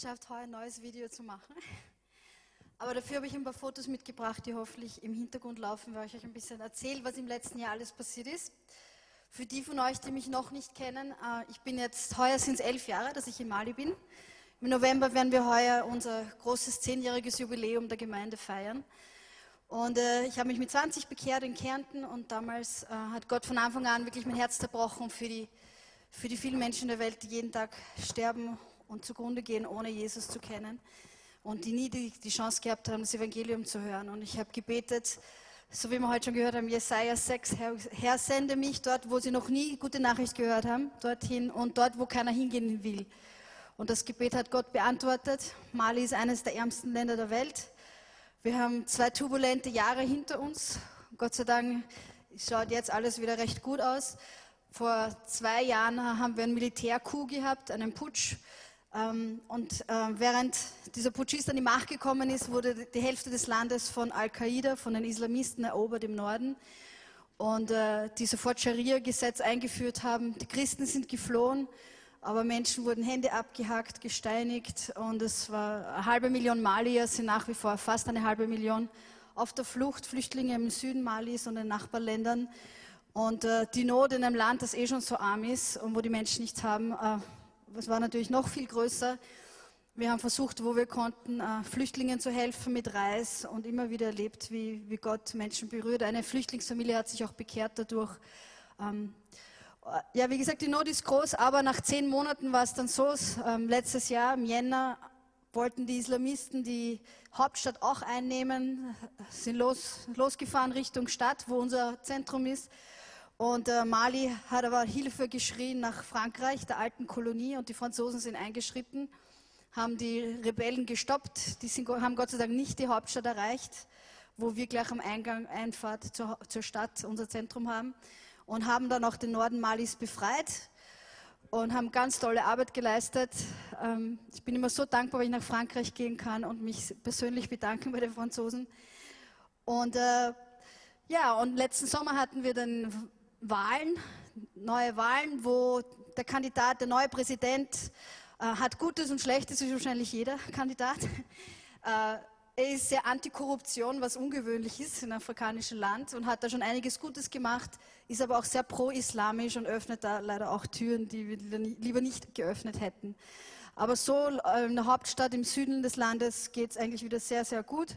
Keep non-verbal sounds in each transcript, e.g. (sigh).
geschafft, heute ein neues Video zu machen. Aber dafür habe ich ein paar Fotos mitgebracht, die hoffentlich im Hintergrund laufen, weil ich euch ein bisschen erzähle, was im letzten Jahr alles passiert ist. Für die von euch, die mich noch nicht kennen, äh, ich bin jetzt, heuer sind es elf Jahre, dass ich in Mali bin. Im November werden wir heuer unser großes zehnjähriges Jubiläum der Gemeinde feiern. Und äh, ich habe mich mit 20 bekehrt in Kärnten und damals äh, hat Gott von Anfang an wirklich mein Herz zerbrochen für die, für die vielen Menschen der Welt, die jeden Tag sterben und zugrunde gehen, ohne Jesus zu kennen und die nie die, die Chance gehabt haben, das Evangelium zu hören. Und ich habe gebetet, so wie wir heute schon gehört haben, Jesaja 6, Herr, Herr, sende mich dort, wo sie noch nie gute Nachricht gehört haben, dorthin und dort, wo keiner hingehen will. Und das Gebet hat Gott beantwortet. Mali ist eines der ärmsten Länder der Welt. Wir haben zwei turbulente Jahre hinter uns. Gott sei Dank schaut jetzt alles wieder recht gut aus. Vor zwei Jahren haben wir einen Militärcoup gehabt, einen Putsch. Ähm, Und äh, während dieser Putschist an die Macht gekommen ist, wurde die Hälfte des Landes von Al-Qaida, von den Islamisten erobert im Norden. Und äh, die sofort Scharia-Gesetz eingeführt haben. Die Christen sind geflohen, aber Menschen wurden Hände abgehackt, gesteinigt. Und es war eine halbe Million Malier, sind nach wie vor fast eine halbe Million auf der Flucht, Flüchtlinge im Süden Malis und den Nachbarländern. Und äh, die Not in einem Land, das eh schon so arm ist und wo die Menschen nichts haben, es war natürlich noch viel größer. Wir haben versucht, wo wir konnten, äh, Flüchtlingen zu helfen mit Reis und immer wieder erlebt, wie, wie Gott Menschen berührt. Eine Flüchtlingsfamilie hat sich auch bekehrt dadurch. Ähm, äh, ja, wie gesagt, die Not ist groß, aber nach zehn Monaten war es dann so, ähm, letztes Jahr im Jänner wollten die Islamisten die Hauptstadt auch einnehmen, sind los, losgefahren Richtung Stadt, wo unser Zentrum ist. Und äh, Mali hat aber Hilfe geschrien nach Frankreich, der alten Kolonie, und die Franzosen sind eingeschritten, haben die Rebellen gestoppt. Die sind, haben Gott sei Dank nicht die Hauptstadt erreicht, wo wir gleich am Eingang Einfahrt zur, zur Stadt unser Zentrum haben, und haben dann auch den Norden Malis befreit und haben ganz tolle Arbeit geleistet. Ähm, Ich bin immer so dankbar, wenn ich nach Frankreich gehen kann und mich persönlich bedanken bei den Franzosen. Und äh, ja, und letzten Sommer hatten wir dann Wahlen, neue Wahlen, wo der Kandidat, der neue Präsident, äh, hat Gutes und Schlechtes, wie wahrscheinlich jeder (laughs) Kandidat. Äh, er ist sehr antikorruption, was ungewöhnlich ist in afrikanischen Land und hat da schon einiges Gutes gemacht, ist aber auch sehr pro-islamisch und öffnet da leider auch Türen, die wir lieber nicht geöffnet hätten. Aber so äh, in der Hauptstadt im Süden des Landes geht es eigentlich wieder sehr, sehr gut.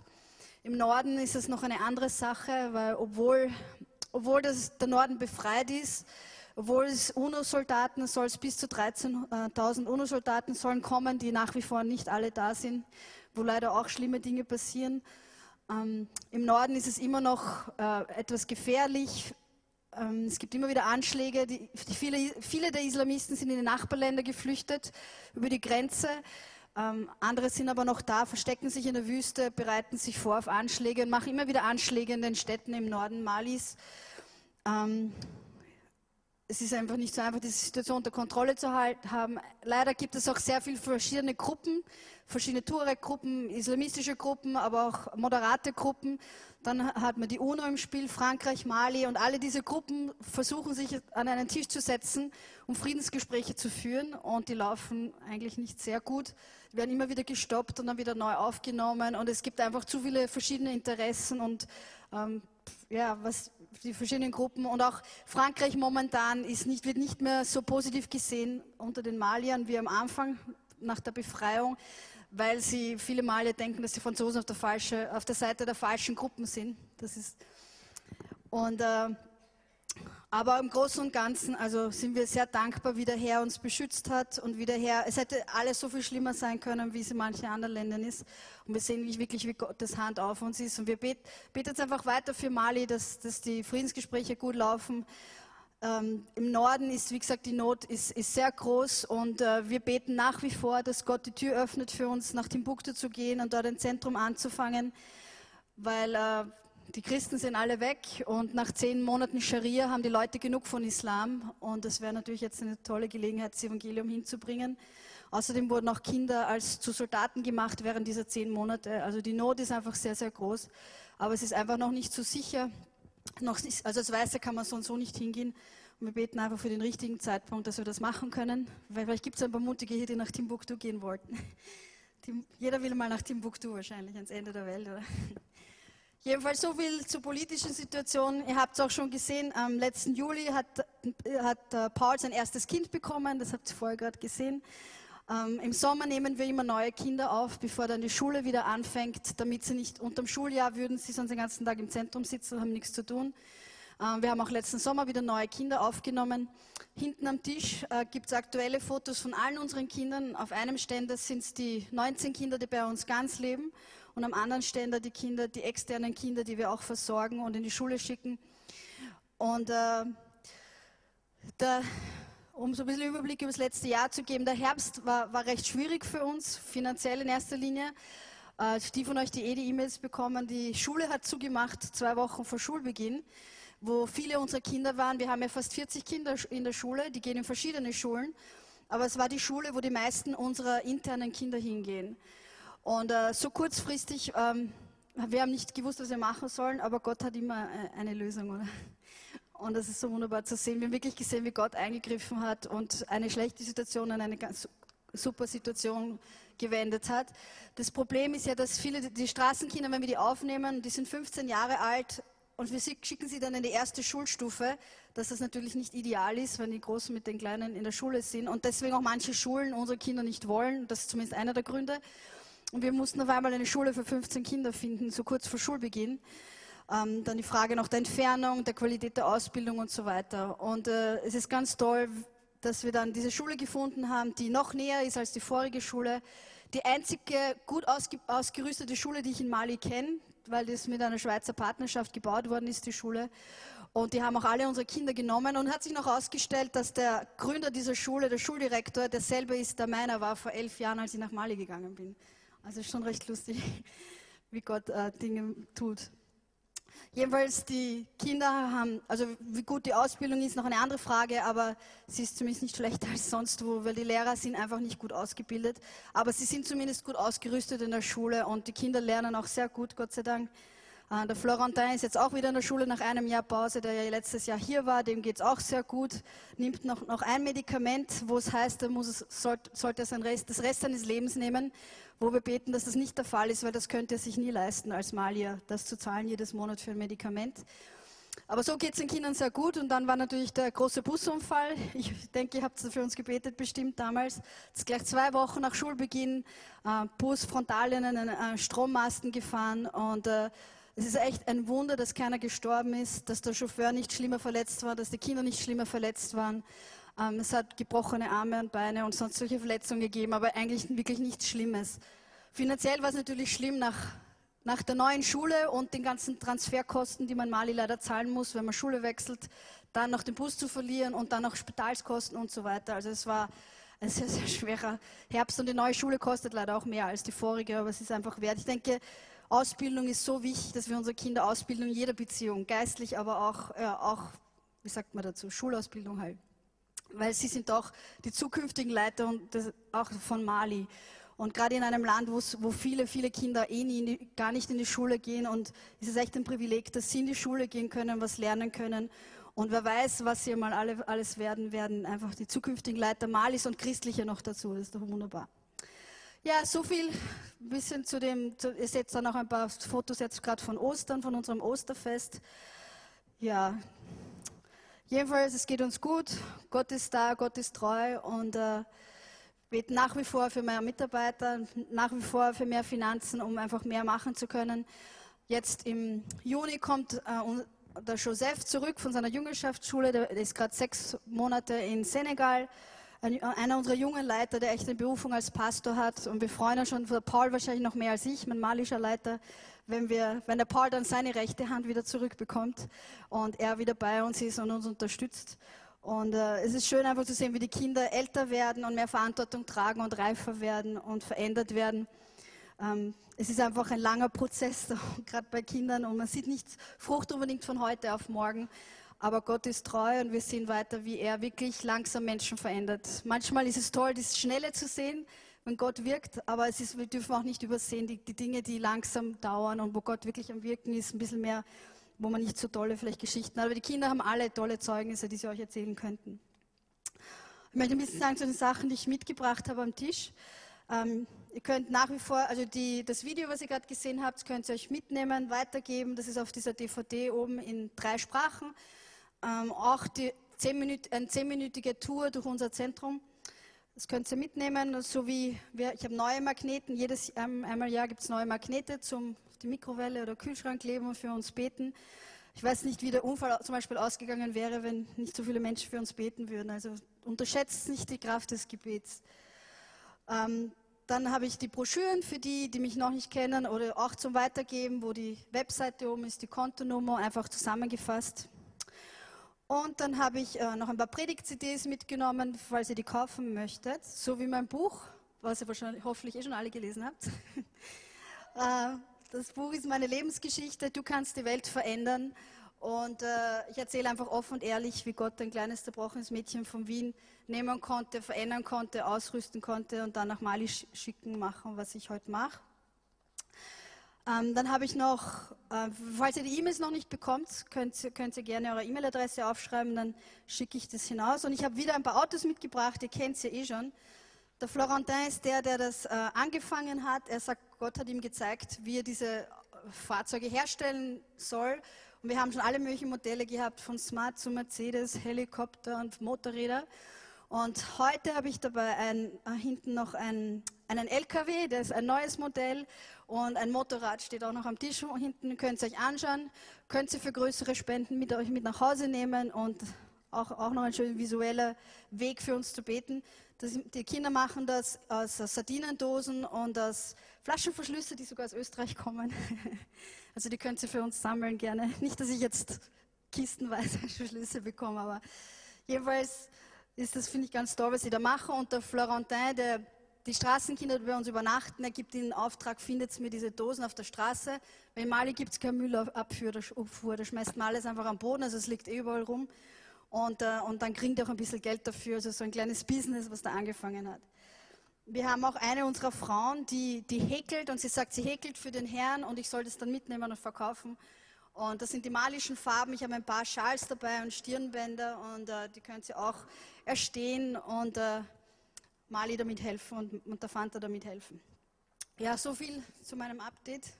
Im Norden ist es noch eine andere Sache, weil obwohl, obwohl das, der Norden befreit ist, obwohl es UNO-Soldaten soll es bis zu 13.000 UNO-Soldaten sollen kommen, die nach wie vor nicht alle da sind, wo leider auch schlimme Dinge passieren. Ähm, Im Norden ist es immer noch äh, etwas gefährlich. Ähm, es gibt immer wieder Anschläge. Die, die viele, viele der Islamisten sind in die Nachbarländer geflüchtet über die Grenze. Ähm, andere sind aber noch da, verstecken sich in der Wüste, bereiten sich vor auf Anschläge und machen immer wieder Anschläge in den Städten im Norden Malis. Ähm, es ist einfach nicht so einfach, diese Situation unter Kontrolle zu haben. Leider gibt es auch sehr viele verschiedene Gruppen, verschiedene Tuareg-Gruppen, islamistische Gruppen, aber auch moderate Gruppen. Dann hat man die UNO im Spiel, Frankreich, Mali und alle diese Gruppen versuchen sich an einen Tisch zu setzen, um Friedensgespräche zu führen. Und die laufen eigentlich nicht sehr gut. Werden immer wieder gestoppt und dann wieder neu aufgenommen. Und es gibt einfach zu viele verschiedene Interessen und ähm, ja, was die verschiedenen Gruppen. Und auch Frankreich momentan ist nicht, wird nicht mehr so positiv gesehen unter den Maliern wie am Anfang nach der Befreiung, weil sie viele Malier denken, dass die Franzosen auf der, falsche, auf der Seite der falschen Gruppen sind. Das ist und äh, aber im Großen und Ganzen also sind wir sehr dankbar, wie der Herr uns beschützt hat und wie der Herr, es hätte alles so viel schlimmer sein können, wie es in manchen anderen Ländern ist. Und wir sehen wirklich, wie Gottes Hand auf uns ist. Und wir bet, beten jetzt einfach weiter für Mali, dass, dass die Friedensgespräche gut laufen. Ähm, Im Norden ist, wie gesagt, die Not ist, ist sehr groß und äh, wir beten nach wie vor, dass Gott die Tür öffnet für uns, nach Timbuktu zu gehen und dort ein Zentrum anzufangen, weil äh, die Christen sind alle weg und nach zehn Monaten Scharia haben die Leute genug von Islam und es wäre natürlich jetzt eine tolle Gelegenheit, das Evangelium hinzubringen. Außerdem wurden auch Kinder als zu Soldaten gemacht während dieser zehn Monate. Also die Not ist einfach sehr, sehr groß, aber es ist einfach noch nicht so sicher. Noch also als Weißer kann man so und so nicht hingehen. Und wir beten einfach für den richtigen Zeitpunkt, dass wir das machen können. Weil vielleicht gibt es ein paar Mutige hier, die nach Timbuktu gehen wollten. (laughs) Tim- Jeder will mal nach Timbuktu wahrscheinlich, ans Ende der Welt, oder? (laughs) Jedenfalls so viel zur politischen Situation. Ihr habt es auch schon gesehen, am letzten Juli hat, hat äh, Paul sein erstes Kind bekommen, das habt ihr vorher gerade gesehen. Ähm, Im Sommer nehmen wir immer neue Kinder auf, bevor dann die Schule wieder anfängt, damit sie nicht unterm Schuljahr würden, sie sonst den ganzen Tag im Zentrum sitzen und haben nichts zu tun. Ähm, Wir haben auch letzten Sommer wieder neue Kinder aufgenommen. Hinten am Tisch äh, gibt es aktuelle Fotos von allen unseren Kindern. Auf einem Ständer sind es die 19 Kinder, die bei uns ganz leben. Und am anderen Ständer die Kinder, die externen Kinder, die wir auch versorgen und in die Schule schicken. Und äh, der, um so ein bisschen Überblick über das letzte Jahr zu geben, der Herbst war, war recht schwierig für uns, finanziell in erster Linie. Äh, die von euch, die eh die E-Mails bekommen, die Schule hat zugemacht, zwei Wochen vor Schulbeginn, wo viele unserer Kinder waren. Wir haben ja fast 40 Kinder in der Schule, die gehen in verschiedene Schulen. Aber es war die Schule, wo die meisten unserer internen Kinder hingehen. Und äh, so kurzfristig, ähm, wir haben nicht gewusst, was wir machen sollen, aber Gott hat immer äh, eine Lösung, oder? Und das ist so wunderbar zu sehen. Wir haben wirklich gesehen, wie Gott eingegriffen hat und eine schlechte Situation in eine ganz super Situation gewendet hat. Das Problem ist ja, dass viele, die Straßenkinder, wenn wir die aufnehmen, die sind 15 Jahre alt und wir schicken sie dann in die erste Schulstufe, dass das natürlich nicht ideal ist, wenn die Großen mit den Kleinen in der Schule sind und deswegen auch manche Schulen unsere Kinder nicht wollen. Das ist zumindest einer der Gründe. Und wir mussten auf einmal eine Schule für 15 Kinder finden, so kurz vor Schulbeginn. Ähm, dann die Frage nach der Entfernung, der Qualität der Ausbildung und so weiter. Und äh, es ist ganz toll, dass wir dann diese Schule gefunden haben, die noch näher ist als die vorige Schule. Die einzige gut ausge ausgerüstete Schule, die ich in Mali kenne, weil das mit einer Schweizer Partnerschaft gebaut worden ist, die Schule. Und die haben auch alle unsere Kinder genommen und hat sich noch herausgestellt, dass der Gründer dieser Schule, der Schuldirektor, derselbe ist, der meiner war vor elf Jahren, als ich nach Mali gegangen bin. Also schon recht lustig, (laughs) wie Gott äh, Dinge tut. Jedenfalls, die Kinder haben, also wie gut die Ausbildung ist, noch eine andere Frage, aber sie ist zumindest nicht schlechter als sonst wo, weil die Lehrer sind einfach nicht gut ausgebildet. Aber sie sind zumindest gut ausgerüstet in der Schule und die Kinder lernen auch sehr gut, Gott sei Dank. Äh, Der Florentin ist jetzt auch wieder in der Schule nach einem Jahr Pause, der ja letztes Jahr hier war, dem geht es auch sehr gut, nimmt noch, noch ein Medikament, wo es heißt, er muss sollte, sollte er sein Rest, das Rest seines Lebens nehmen, wo wir beten, dass das nicht der Fall ist, weil das könnte er sich nie leisten als Malier, das zu zahlen jedes Monat für ein Medikament. Aber so geht es den Kindern sehr gut. Und dann war natürlich der große Busunfall. Ich denke, ihr habt für uns gebetet bestimmt damals. Ist gleich zwei Wochen nach Schulbeginn. Äh, Bus frontal in einen äh, Strommasten gefahren. Und es ist echt ein Wunder, dass keiner gestorben ist, dass der Chauffeur nicht schlimmer verletzt war, dass die Kinder nicht schlimmer verletzt waren. Ähm, es hat gebrochene Arme und Beine und sonst solche Verletzungen gegeben, aber eigentlich wirklich nichts Schlimmes. Finanziell war es natürlich schlimm nach, nach der neuen Schule und den ganzen Transferkosten, die man Mali leider zahlen muss, wenn man Schule wechselt, dann noch den Bus zu verlieren und dann noch Spitalskosten und so weiter. Also es war ein sehr, sehr schwerer Herbst und die neue Schule kostet leider auch mehr als die vorige, aber es ist einfach wert. Ich denke, Ausbildung ist so wichtig, dass wir unsere Kinder ausbilden in jeder Beziehung, geistlich, aber auch, äh, auch wie sagt man dazu, Schulausbildung halt. Weil sie sind auch die zukünftigen Leiter und das, auch von Mali. Und gerade in einem Land, wo viele, viele Kinder eh nie gar nicht in die Schule gehen und es ist echt ein Privileg, dass sie in die Schule gehen können, was lernen können. Und wer weiß, was sie mal alle, alles werden werden, einfach die zukünftigen Leiter Malis und Christliche noch dazu. Das ist doch wunderbar. Ja, so viel ein bisschen zu dem, zu, ihr seht dann noch ein paar Fotos jetzt gerade von Ostern, von unserem Osterfest. Ja, jedenfalls, es geht uns gut. Gott ist da, Gott ist treu und äh, beten nach wie vor für mehr Mitarbeiter, nach wie vor für mehr Finanzen, um einfach mehr machen zu können. Jetzt im Juni kommt äh, der Joseph zurück von seiner Jüngerschaftsschule, der ist gerade sechs Monate in Senegal. Ein, einer unserer jungen Leiter, der echt eine Berufung als Pastor hat. Und wir freuen uns schon, Paul wahrscheinlich noch mehr als ich, mein malischer Leiter, wenn, wir, wenn der Paul dann seine rechte Hand wieder zurückbekommt und er wieder bei uns ist und uns unterstützt. Und äh, es ist schön einfach zu sehen, wie die Kinder älter werden und mehr Verantwortung tragen und reifer werden und verändert werden. Ähm, es ist einfach ein langer Prozess, (laughs) gerade bei Kindern, und man sieht nicht Frucht unbedingt von heute auf morgen. Aber Gott ist treu und wir sehen weiter, wie er wirklich langsam Menschen verändert. Manchmal ist es toll, das Schnelle zu sehen, wenn Gott wirkt, aber es ist, wir dürfen auch nicht übersehen, die, die Dinge, die langsam dauern und wo Gott wirklich am Wirken ist, ein bisschen mehr, wo man nicht so tolle vielleicht Geschichten hat. Aber die Kinder haben alle tolle Zeugnisse, die sie euch erzählen könnten. Ich möchte ein bisschen sagen zu den Sachen, die ich mitgebracht habe am Tisch. Ähm, ihr könnt nach wie vor, also die, das Video, was ihr gerade gesehen habt, könnt ihr euch mitnehmen, weitergeben. Das ist auf dieser DVD oben in drei Sprachen. Ähm, auch die 10 Minut, eine zehnminütige Tour durch unser Zentrum. Das könnt ihr mitnehmen, so wie wir, ich habe neue Magneten. Jedes ähm, einmal Jahr gibt es neue Magnete zum die Mikrowelle oder Kühlschrank kleben und für uns beten. Ich weiß nicht, wie der Unfall zum Beispiel ausgegangen wäre, wenn nicht so viele Menschen für uns beten würden. Also unterschätzt nicht die Kraft des Gebets. Ähm, dann habe ich die Broschüren für die, die mich noch nicht kennen oder auch zum Weitergeben, wo die Webseite oben ist, die Kontonummer einfach zusammengefasst. Und dann habe ich äh, noch ein paar Predigt-CDs mitgenommen, falls ihr die kaufen möchtet, so wie mein Buch, was ihr wahrscheinlich hoffentlich eh schon alle gelesen habt. (laughs) äh, das Buch ist meine Lebensgeschichte, du kannst die Welt verändern. Und äh, ich erzähle einfach offen und ehrlich, wie Gott ein kleines zerbrochenes Mädchen von Wien nehmen konnte, verändern konnte, ausrüsten konnte und dann nach Mali sch- schicken, machen, was ich heute mache. Ähm, dann habe ich noch, äh, falls ihr die E-Mails noch nicht bekommt, könnt, könnt ihr gerne eure E-Mail-Adresse aufschreiben, dann schicke ich das hinaus. Und ich habe wieder ein paar Autos mitgebracht, ihr kennt sie eh schon. Der Florentin ist der, der das äh, angefangen hat. Er sagt, Gott hat ihm gezeigt, wie er diese äh, Fahrzeuge herstellen soll. Und wir haben schon alle möglichen Modelle gehabt, von Smart zu Mercedes, Helikopter und Motorräder. Und heute habe ich dabei ein, äh, hinten noch ein, einen LKW, das ist ein neues Modell. Und ein Motorrad steht auch noch am Tisch hinten, könnt ihr euch anschauen. Könnt ihr für größere Spenden mit euch mit nach Hause nehmen und auch, auch noch ein schöner visueller Weg für uns zu beten. Das, die Kinder machen das aus Sardinendosen und aus Flaschenverschlüsse, die sogar aus Österreich kommen. (laughs) Also die könnt ihr für uns sammeln gerne. Nicht, dass ich jetzt kistenweise (laughs) Verschlüsse bekomme, aber jedenfalls ist das, finde ich, ganz toll, was sie da machen. Und der Florentin, der die Straßenkinder die bei uns übernachten, er gibt ihnen Auftrag, findet mir diese Dosen auf der Straße. In Mali gibt es keine Müllabfuhr, da, schmeißt man alles einfach am Boden, also es liegt eh überall rum. Und, äh, und dann kriegt er auch ein bisschen Geld dafür, also so ein kleines Business, was da angefangen hat. Wir haben auch eine unserer Frauen, die, die häkelt und sie sagt, sie häkelt für den Herrn und ich soll das dann mitnehmen und verkaufen. Und das sind die malischen Farben. Ich habe ein paar Schals dabei und Stirnbänder und äh, die könnt ihr auch erstehen und äh, Mali damit helfen und, und der Fanta damit helfen. Ja, so viel zu meinem Update.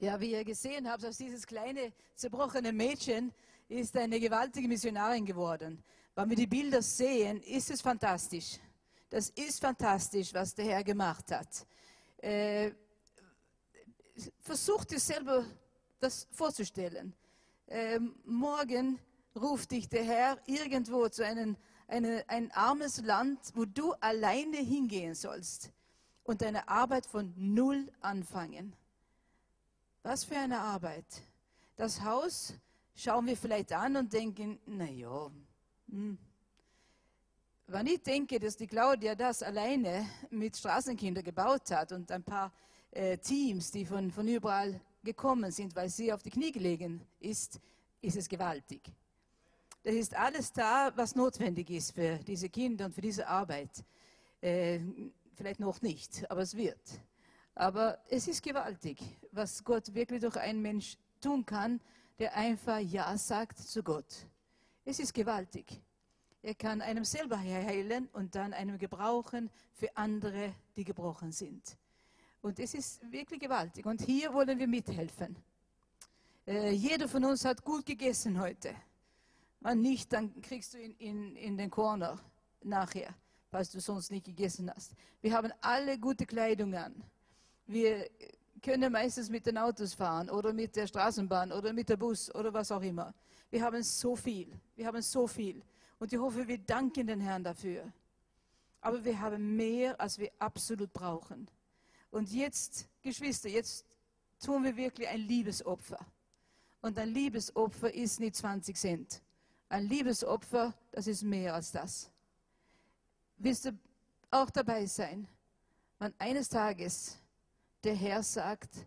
Ja, wie ihr gesehen habt, aus dieses kleine zerbrochene Mädchen ist eine gewaltige Missionarin geworden. Wenn wir die Bilder sehen, ist es fantastisch. Das ist fantastisch, was der Herr gemacht hat. Äh, versuch dir selber das vorzustellen. Ähm, morgen ruft dich der Herr irgendwo zu einem eine, ein armes Land, wo du alleine hingehen sollst und deine Arbeit von Null anfangen. Was für eine Arbeit. Das Haus schauen wir vielleicht an und denken, naja, hm. wenn ich denke, dass die Claudia das alleine mit Straßenkinder gebaut hat und ein paar äh, Teams, die von, von überall gekommen sind, weil sie auf die Knie gelegen ist, ist es gewaltig. Das ist alles da, was notwendig ist für diese Kinder und für diese Arbeit. Äh, vielleicht noch nicht, aber es wird. Aber es ist gewaltig, was Gott wirklich durch einen Mensch tun kann, der einfach Ja sagt zu Gott. Es ist gewaltig. Er kann einem selber heilen und dann einem gebrauchen für andere, die gebrochen sind. Und es ist wirklich gewaltig. Und hier wollen wir mithelfen. Äh, jeder von uns hat gut gegessen heute. Wenn nicht, dann kriegst du ihn in, in den Corner nachher, falls du sonst nicht gegessen hast. Wir haben alle gute Kleidung an. Wir können meistens mit den Autos fahren oder mit der Straßenbahn oder mit der Bus oder was auch immer. Wir haben so viel. Wir haben so viel. Und ich hoffe, wir danken den Herrn dafür. Aber wir haben mehr, als wir absolut brauchen. Und jetzt, Geschwister, jetzt tun wir wirklich ein Liebesopfer. Und ein Liebesopfer ist nicht 20 Cent. Ein Liebesopfer, das ist mehr als das. Willst du auch dabei sein, wenn eines Tages der Herr sagt,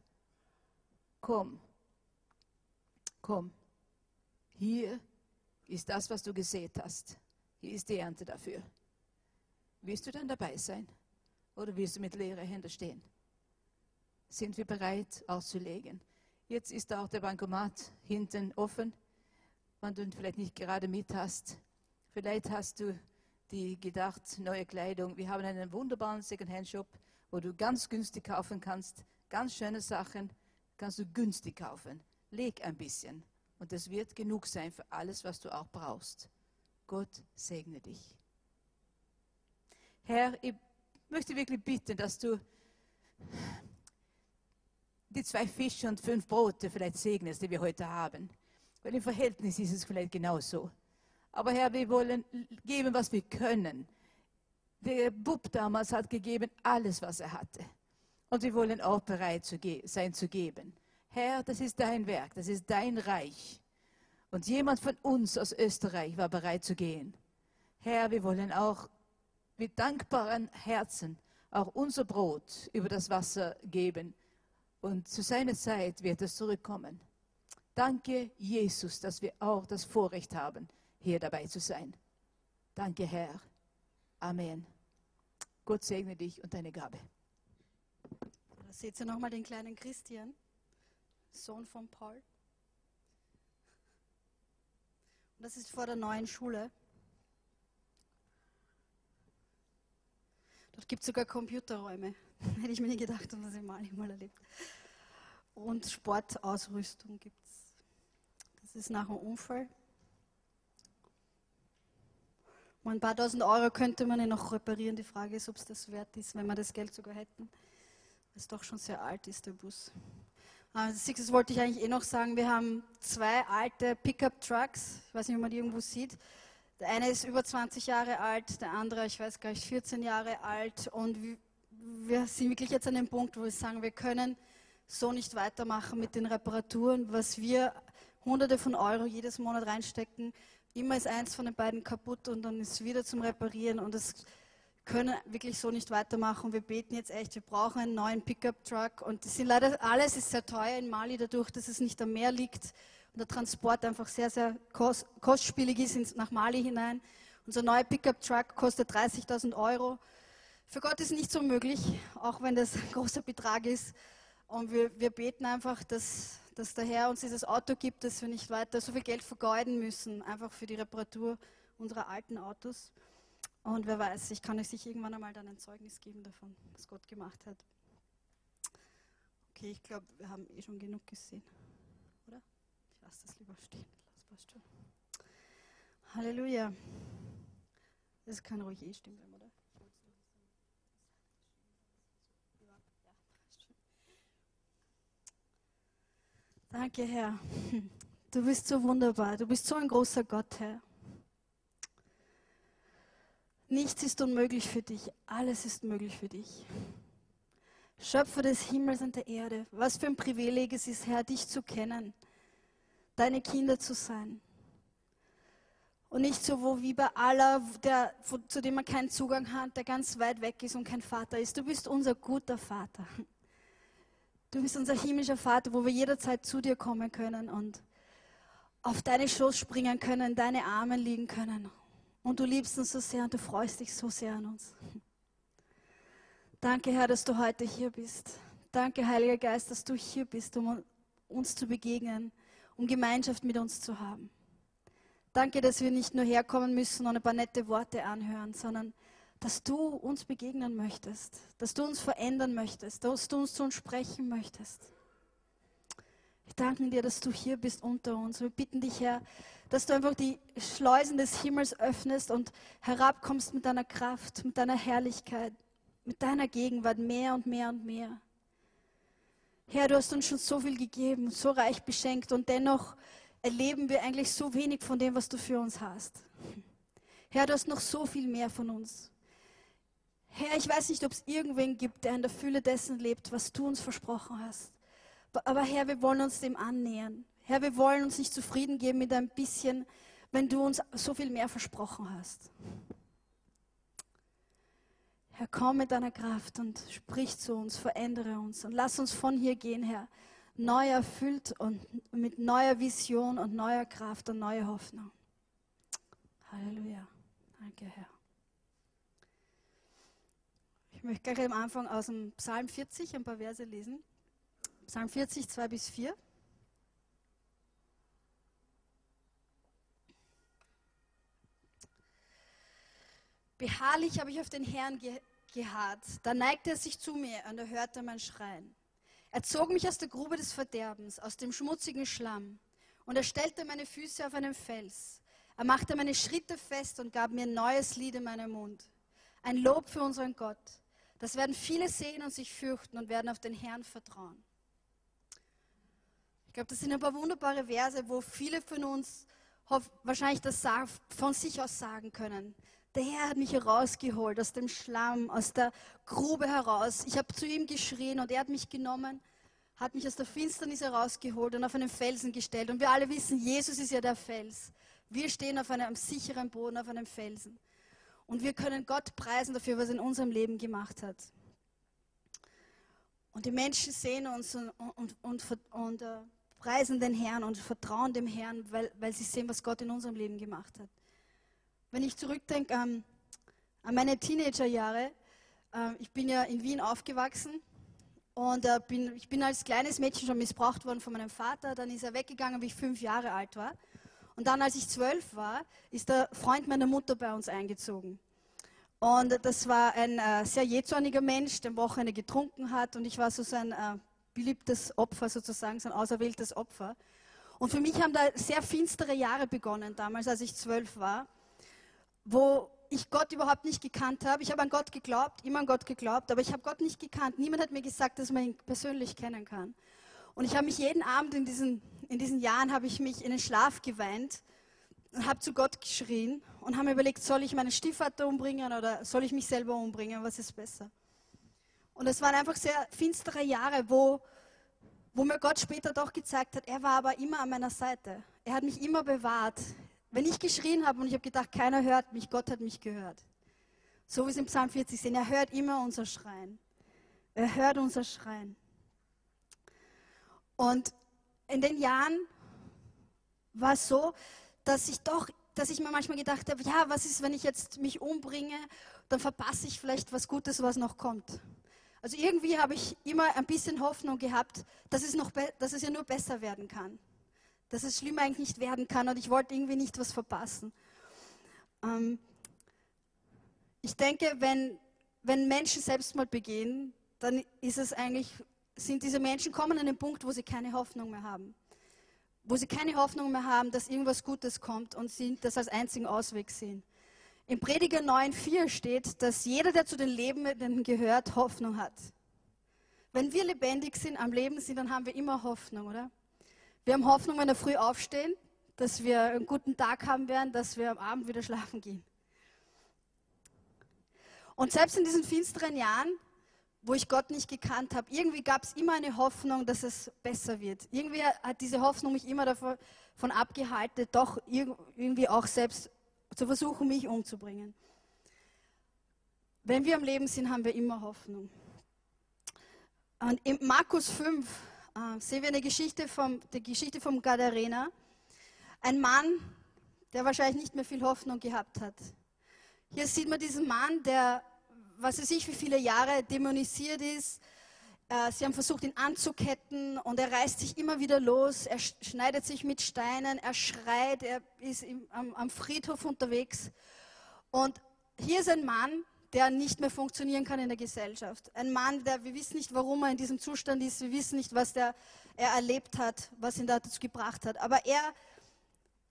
komm, komm, hier ist das, was du gesät hast. Hier ist die Ernte dafür. Willst du dann dabei sein oder willst du mit leeren Händen stehen? Sind wir bereit auszulegen? Jetzt ist auch der Bankomat hinten offen, wenn du vielleicht nicht gerade mit hast. Vielleicht hast du die gedacht, neue Kleidung. Wir haben einen wunderbaren Second-Hand-Shop, wo du ganz günstig kaufen kannst. Ganz schöne Sachen kannst du günstig kaufen. Leg ein bisschen und es wird genug sein für alles, was du auch brauchst. Gott segne dich. Herr, ich möchte wirklich bitten, dass du die zwei Fische und fünf Brote vielleicht segnest, die wir heute haben. Weil im Verhältnis ist es vielleicht genauso. Aber Herr, wir wollen geben, was wir können. Der Bub damals hat gegeben alles, was er hatte. Und wir wollen auch bereit zu sein zu geben. Herr, das ist dein Werk, das ist dein Reich. Und jemand von uns aus Österreich war bereit zu gehen. Herr, wir wollen auch mit dankbaren Herzen auch unser Brot über das Wasser geben. Und zu seiner Zeit wird es zurückkommen. Danke, Jesus, dass wir auch das Vorrecht haben, hier dabei zu sein. Danke, Herr. Amen. Gott segne dich und deine Gabe. Da seht ihr nochmal den kleinen Christian, Sohn von Paul. Und das ist vor der neuen Schule. Dort gibt es sogar Computerräume. (laughs) Hätte ich mir nie gedacht, dass ich mal mal erlebt. Und Sportausrüstung gibt. Das ist nach dem Unfall. Ein paar tausend Euro könnte man ihn noch reparieren. Die Frage ist, ob es das wert ist, wenn wir das Geld sogar hätten. Weil es doch schon sehr alt ist, der Bus. Das wollte ich eigentlich eh noch sagen. Wir haben zwei alte Pickup-Trucks. Ich weiß nicht, ob man die irgendwo sieht. Der eine ist über 20 Jahre alt, der andere, ich weiß gar nicht, 14 Jahre alt. Und wir sind wirklich jetzt an dem Punkt, wo wir sagen, wir können so nicht weitermachen mit den Reparaturen, was wir Hunderte von Euro jedes Monat reinstecken. Immer ist eins von den beiden kaputt und dann ist es wieder zum Reparieren und das können wirklich so nicht weitermachen. Wir beten jetzt echt, wir brauchen einen neuen Pickup-Truck und das sind leider alles ist sehr teuer in Mali dadurch, dass es nicht am Meer liegt und der Transport einfach sehr, sehr kos- kostspielig ist nach Mali hinein. Unser neuer Pickup-Truck kostet 30.000 Euro. Für Gott ist nicht so möglich, auch wenn das ein (laughs) großer Betrag ist. Und wir, wir beten einfach, dass, dass der Herr uns dieses Auto gibt, dass wir nicht weiter so viel Geld vergeuden müssen, einfach für die Reparatur unserer alten Autos. Und wer weiß, ich kann euch sicher irgendwann einmal dann ein Zeugnis geben davon, was Gott gemacht hat. Okay, ich glaube, wir haben eh schon genug gesehen, oder? Ich lasse das lieber stehen. Das passt schon. Halleluja. Das kann ruhig eh bleiben, oder? Danke, Herr. Du bist so wunderbar. Du bist so ein großer Gott, Herr. Nichts ist unmöglich für dich. Alles ist möglich für dich. Schöpfer des Himmels und der Erde. Was für ein Privileg es ist, Herr, dich zu kennen. deine Kinder zu sein. Und nicht so wo wie bei aller, der, zu dem man keinen Zugang hat, der ganz weit weg ist und kein Vater ist. Du bist unser guter Vater. Du bist unser himmlischer Vater, wo wir jederzeit zu dir kommen können und auf deine Schoß springen können, in deine Arme liegen können. Und du liebst uns so sehr und du freust dich so sehr an uns. Danke, Herr, dass du heute hier bist. Danke, Heiliger Geist, dass du hier bist, um uns zu begegnen, um Gemeinschaft mit uns zu haben. Danke, dass wir nicht nur herkommen müssen und ein paar nette Worte anhören, sondern dass du uns begegnen möchtest, dass du uns verändern möchtest, dass du uns zu uns sprechen möchtest. Ich danke dir, dass du hier bist unter uns. Wir bitten dich, Herr, dass du einfach die Schleusen des Himmels öffnest und herabkommst mit deiner Kraft, mit deiner Herrlichkeit, mit deiner Gegenwart mehr und mehr und mehr. Herr, du hast uns schon so viel gegeben, so reich beschenkt und dennoch erleben wir eigentlich so wenig von dem, was du für uns hast. Herr, du hast noch so viel mehr von uns. Herr, ich weiß nicht, ob es irgendwen gibt, der in der Fülle dessen lebt, was du uns versprochen hast. Aber Herr, wir wollen uns dem annähern. Herr, wir wollen uns nicht zufrieden geben mit ein bisschen, wenn du uns so viel mehr versprochen hast. Herr, komm mit deiner Kraft und sprich zu uns, verändere uns und lass uns von hier gehen, Herr, neu erfüllt und mit neuer Vision und neuer Kraft und neuer Hoffnung. Halleluja. Danke, Herr. Ich möchte gleich am Anfang aus dem Psalm 40 ein paar Verse lesen. Psalm 40, 2 bis 4. Beharrlich habe ich auf den Herrn ge geharrt. Da neigte er sich zu mir und er hörte mein Schreien. Er zog mich aus der Grube des Verderbens, aus dem schmutzigen Schlamm, und er stellte meine Füße auf einen Fels. Er machte meine Schritte fest und gab mir ein neues Lied in meinem Mund. Ein Lob für unseren Gott. Das werden viele sehen und sich fürchten und werden auf den Herrn vertrauen. Ich glaube, das sind ein paar wunderbare Verse, wo viele von uns wahrscheinlich das von sich aus sagen können. Der Herr hat mich herausgeholt aus dem Schlamm, aus der Grube heraus. Ich habe zu ihm geschrien und er hat mich genommen, hat mich aus der Finsternis herausgeholt und auf einen Felsen gestellt. Und wir alle wissen, Jesus ist ja der Fels. Wir stehen auf einem sicheren Boden, auf einem Felsen. Und wir können Gott preisen dafür, was er in unserem Leben gemacht hat. Und die Menschen sehen uns und, und, und, und äh, preisen den Herrn und vertrauen dem Herrn, weil, weil sie sehen, was Gott in unserem Leben gemacht hat. Wenn ich zurückdenke ähm, an meine Teenagerjahre, äh, ich bin ja in Wien aufgewachsen und äh, bin, ich bin als kleines Mädchen schon missbraucht worden von meinem Vater. Dann ist er weggegangen, wie ich fünf Jahre alt war. Und dann, als ich zwölf war, ist der Freund meiner Mutter bei uns eingezogen. Und das war ein äh, sehr jähzorniger Mensch, der am Wochenende getrunken hat. Und ich war so sein äh, beliebtes Opfer sozusagen, sein auserwähltes Opfer. Und für mich haben da sehr finstere Jahre begonnen, damals, als ich zwölf war wo ich Gott überhaupt nicht gekannt habe. Ich habe an Gott geglaubt, immer an Gott geglaubt, aber ich habe Gott nicht gekannt. Niemand hat mir gesagt, dass man ihn persönlich kennen kann. Und ich habe mich jeden Abend in diesen, in diesen Jahren, habe ich mich in den Schlaf geweint und habe zu Gott geschrien und habe mir überlegt, soll ich meinen Stiefvater umbringen oder soll ich mich selber umbringen? Was ist besser? Und es waren einfach sehr finstere Jahre, wo, wo mir Gott später doch gezeigt hat, er war aber immer an meiner Seite. Er hat mich immer bewahrt. Wenn ich geschrien habe und ich habe gedacht, keiner hört mich, Gott hat mich gehört. So wie es im Psalm 40 sehen, er hört immer unser Schreien. Er hört unser Schreien. Und in den Jahren war es so, dass ich doch, dass ich mir manchmal gedacht habe, ja, was ist, wenn ich jetzt mich umbringe, dann verpasse ich vielleicht was Gutes, was noch kommt. Also irgendwie habe ich immer ein bisschen Hoffnung gehabt, dass es, noch dass es ja nur besser werden kann dass es schlimmer eigentlich nicht werden kann und ich wollte irgendwie nicht was verpassen. Ähm, ich denke, wenn, wenn Menschen Selbstmord begehen, dann ist es eigentlich, sind diese Menschen kommen an den Punkt, wo sie keine Hoffnung mehr haben. Wo sie keine Hoffnung mehr haben, dass irgendwas Gutes kommt und sie das als einzigen Ausweg sehen. Im Prediger 9,4 steht, dass jeder, der zu den Lebenden gehört, Hoffnung hat. Wenn wir lebendig sind, am Leben sind, dann haben wir immer Hoffnung, oder? Wir haben Hoffnung, wenn wir früh aufstehen, dass wir einen guten Tag haben werden, dass wir am Abend wieder schlafen gehen. Und selbst in diesen finsteren Jahren wo ich Gott nicht gekannt habe, irgendwie gab es immer eine Hoffnung, dass es besser wird. Irgendwie hat diese Hoffnung mich immer davon von abgehalten, doch irg- irgendwie auch selbst zu versuchen, mich umzubringen. Wenn wir am Leben sind, haben wir immer Hoffnung. Und in Markus 5 äh, sehen wir eine Geschichte vom, die Geschichte vom Gadarena. Ein Mann, der wahrscheinlich nicht mehr viel Hoffnung gehabt hat. Hier sieht man diesen Mann, der, was weiß ich, wie viele Jahre dämonisiert ist. Äh, Sie haben versucht, ihn anzuketten und er reißt sich immer wieder los. Er sch- schneidet sich mit Steinen, er schreit, er ist am Friedhof unterwegs. Und hier ist ein Mann, der nicht mehr funktionieren kann in der Gesellschaft. Ein Mann, der, wir wissen nicht, warum er in diesem Zustand ist, wir wissen nicht, was der, er erlebt hat, was ihn dazu gebracht hat. Aber er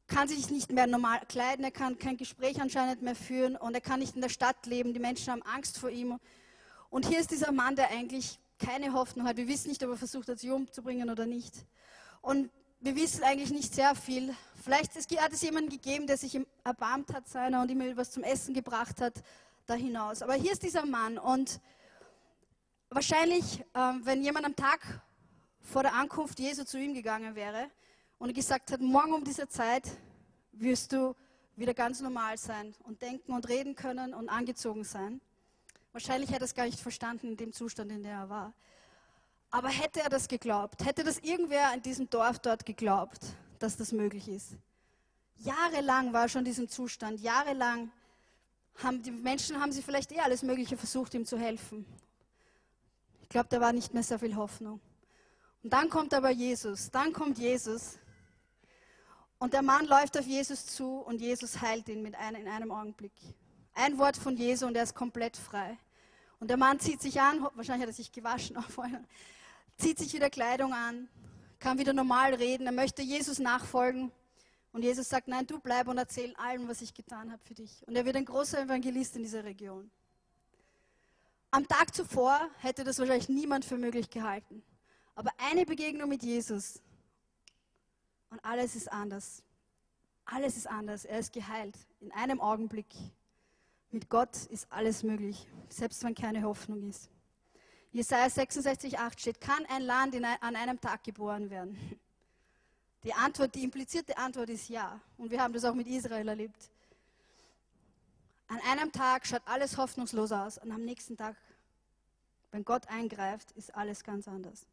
kann sich nicht mehr normal kleiden, er kann kein Gespräch anscheinend mehr führen und er kann nicht in der Stadt leben. Die Menschen haben Angst vor ihm. Und hier ist dieser Mann, der eigentlich keine Hoffnung hat. Wir wissen nicht, ob er versucht hat, sie umzubringen oder nicht. Und wir wissen eigentlich nicht sehr viel. Vielleicht hat es jemanden gegeben, der sich erbarmt hat seiner und ihm etwas zum Essen gebracht hat, da hinaus. Aber hier ist dieser Mann und wahrscheinlich, ähm, wenn jemand am Tag vor der Ankunft Jesu zu ihm gegangen wäre und gesagt hat, morgen um diese Zeit wirst du wieder ganz normal sein und denken und reden können und angezogen sein. Wahrscheinlich hätte er es gar nicht verstanden in dem Zustand, in dem er war. Aber hätte er das geglaubt, hätte das irgendwer in diesem Dorf dort geglaubt, dass das möglich ist? Jahrelang war er schon in diesem Zustand, jahrelang haben die Menschen haben sie vielleicht eh alles Mögliche versucht, ihm zu helfen. Ich glaube, da war nicht mehr sehr viel Hoffnung. Und dann kommt aber Jesus, dann kommt Jesus und der Mann läuft auf Jesus zu und Jesus heilt ihn mit einem, in einem Augenblick. Ein Wort von Jesu und er ist komplett frei. Und der Mann zieht sich an, wahrscheinlich hat er sich gewaschen (laughs) auch vorher, zieht sich wieder Kleidung an, kann wieder normal reden, er möchte Jesus nachfolgen. Und Jesus sagt, nein, du bleib und erzähl allen, was ich getan habe für dich. Und er wird ein großer Evangelist in dieser Region. Am Tag zuvor hätte das wahrscheinlich niemand für möglich gehalten. Aber eine Begegnung mit Jesus und alles ist anders. Alles ist anders. Er ist geheilt in einem Augenblick. Mit Gott ist alles möglich, selbst wenn keine Hoffnung ist. Jesaja 66,8 steht: Kann ein Land in ein, an einem Tag geboren werden? Die Antwort, die implizierte Antwort ist ja. Und wir haben das auch mit Israel erlebt. An einem Tag schaut alles hoffnungslos aus und am nächsten Tag, wenn Gott eingreift, ist alles ganz anders.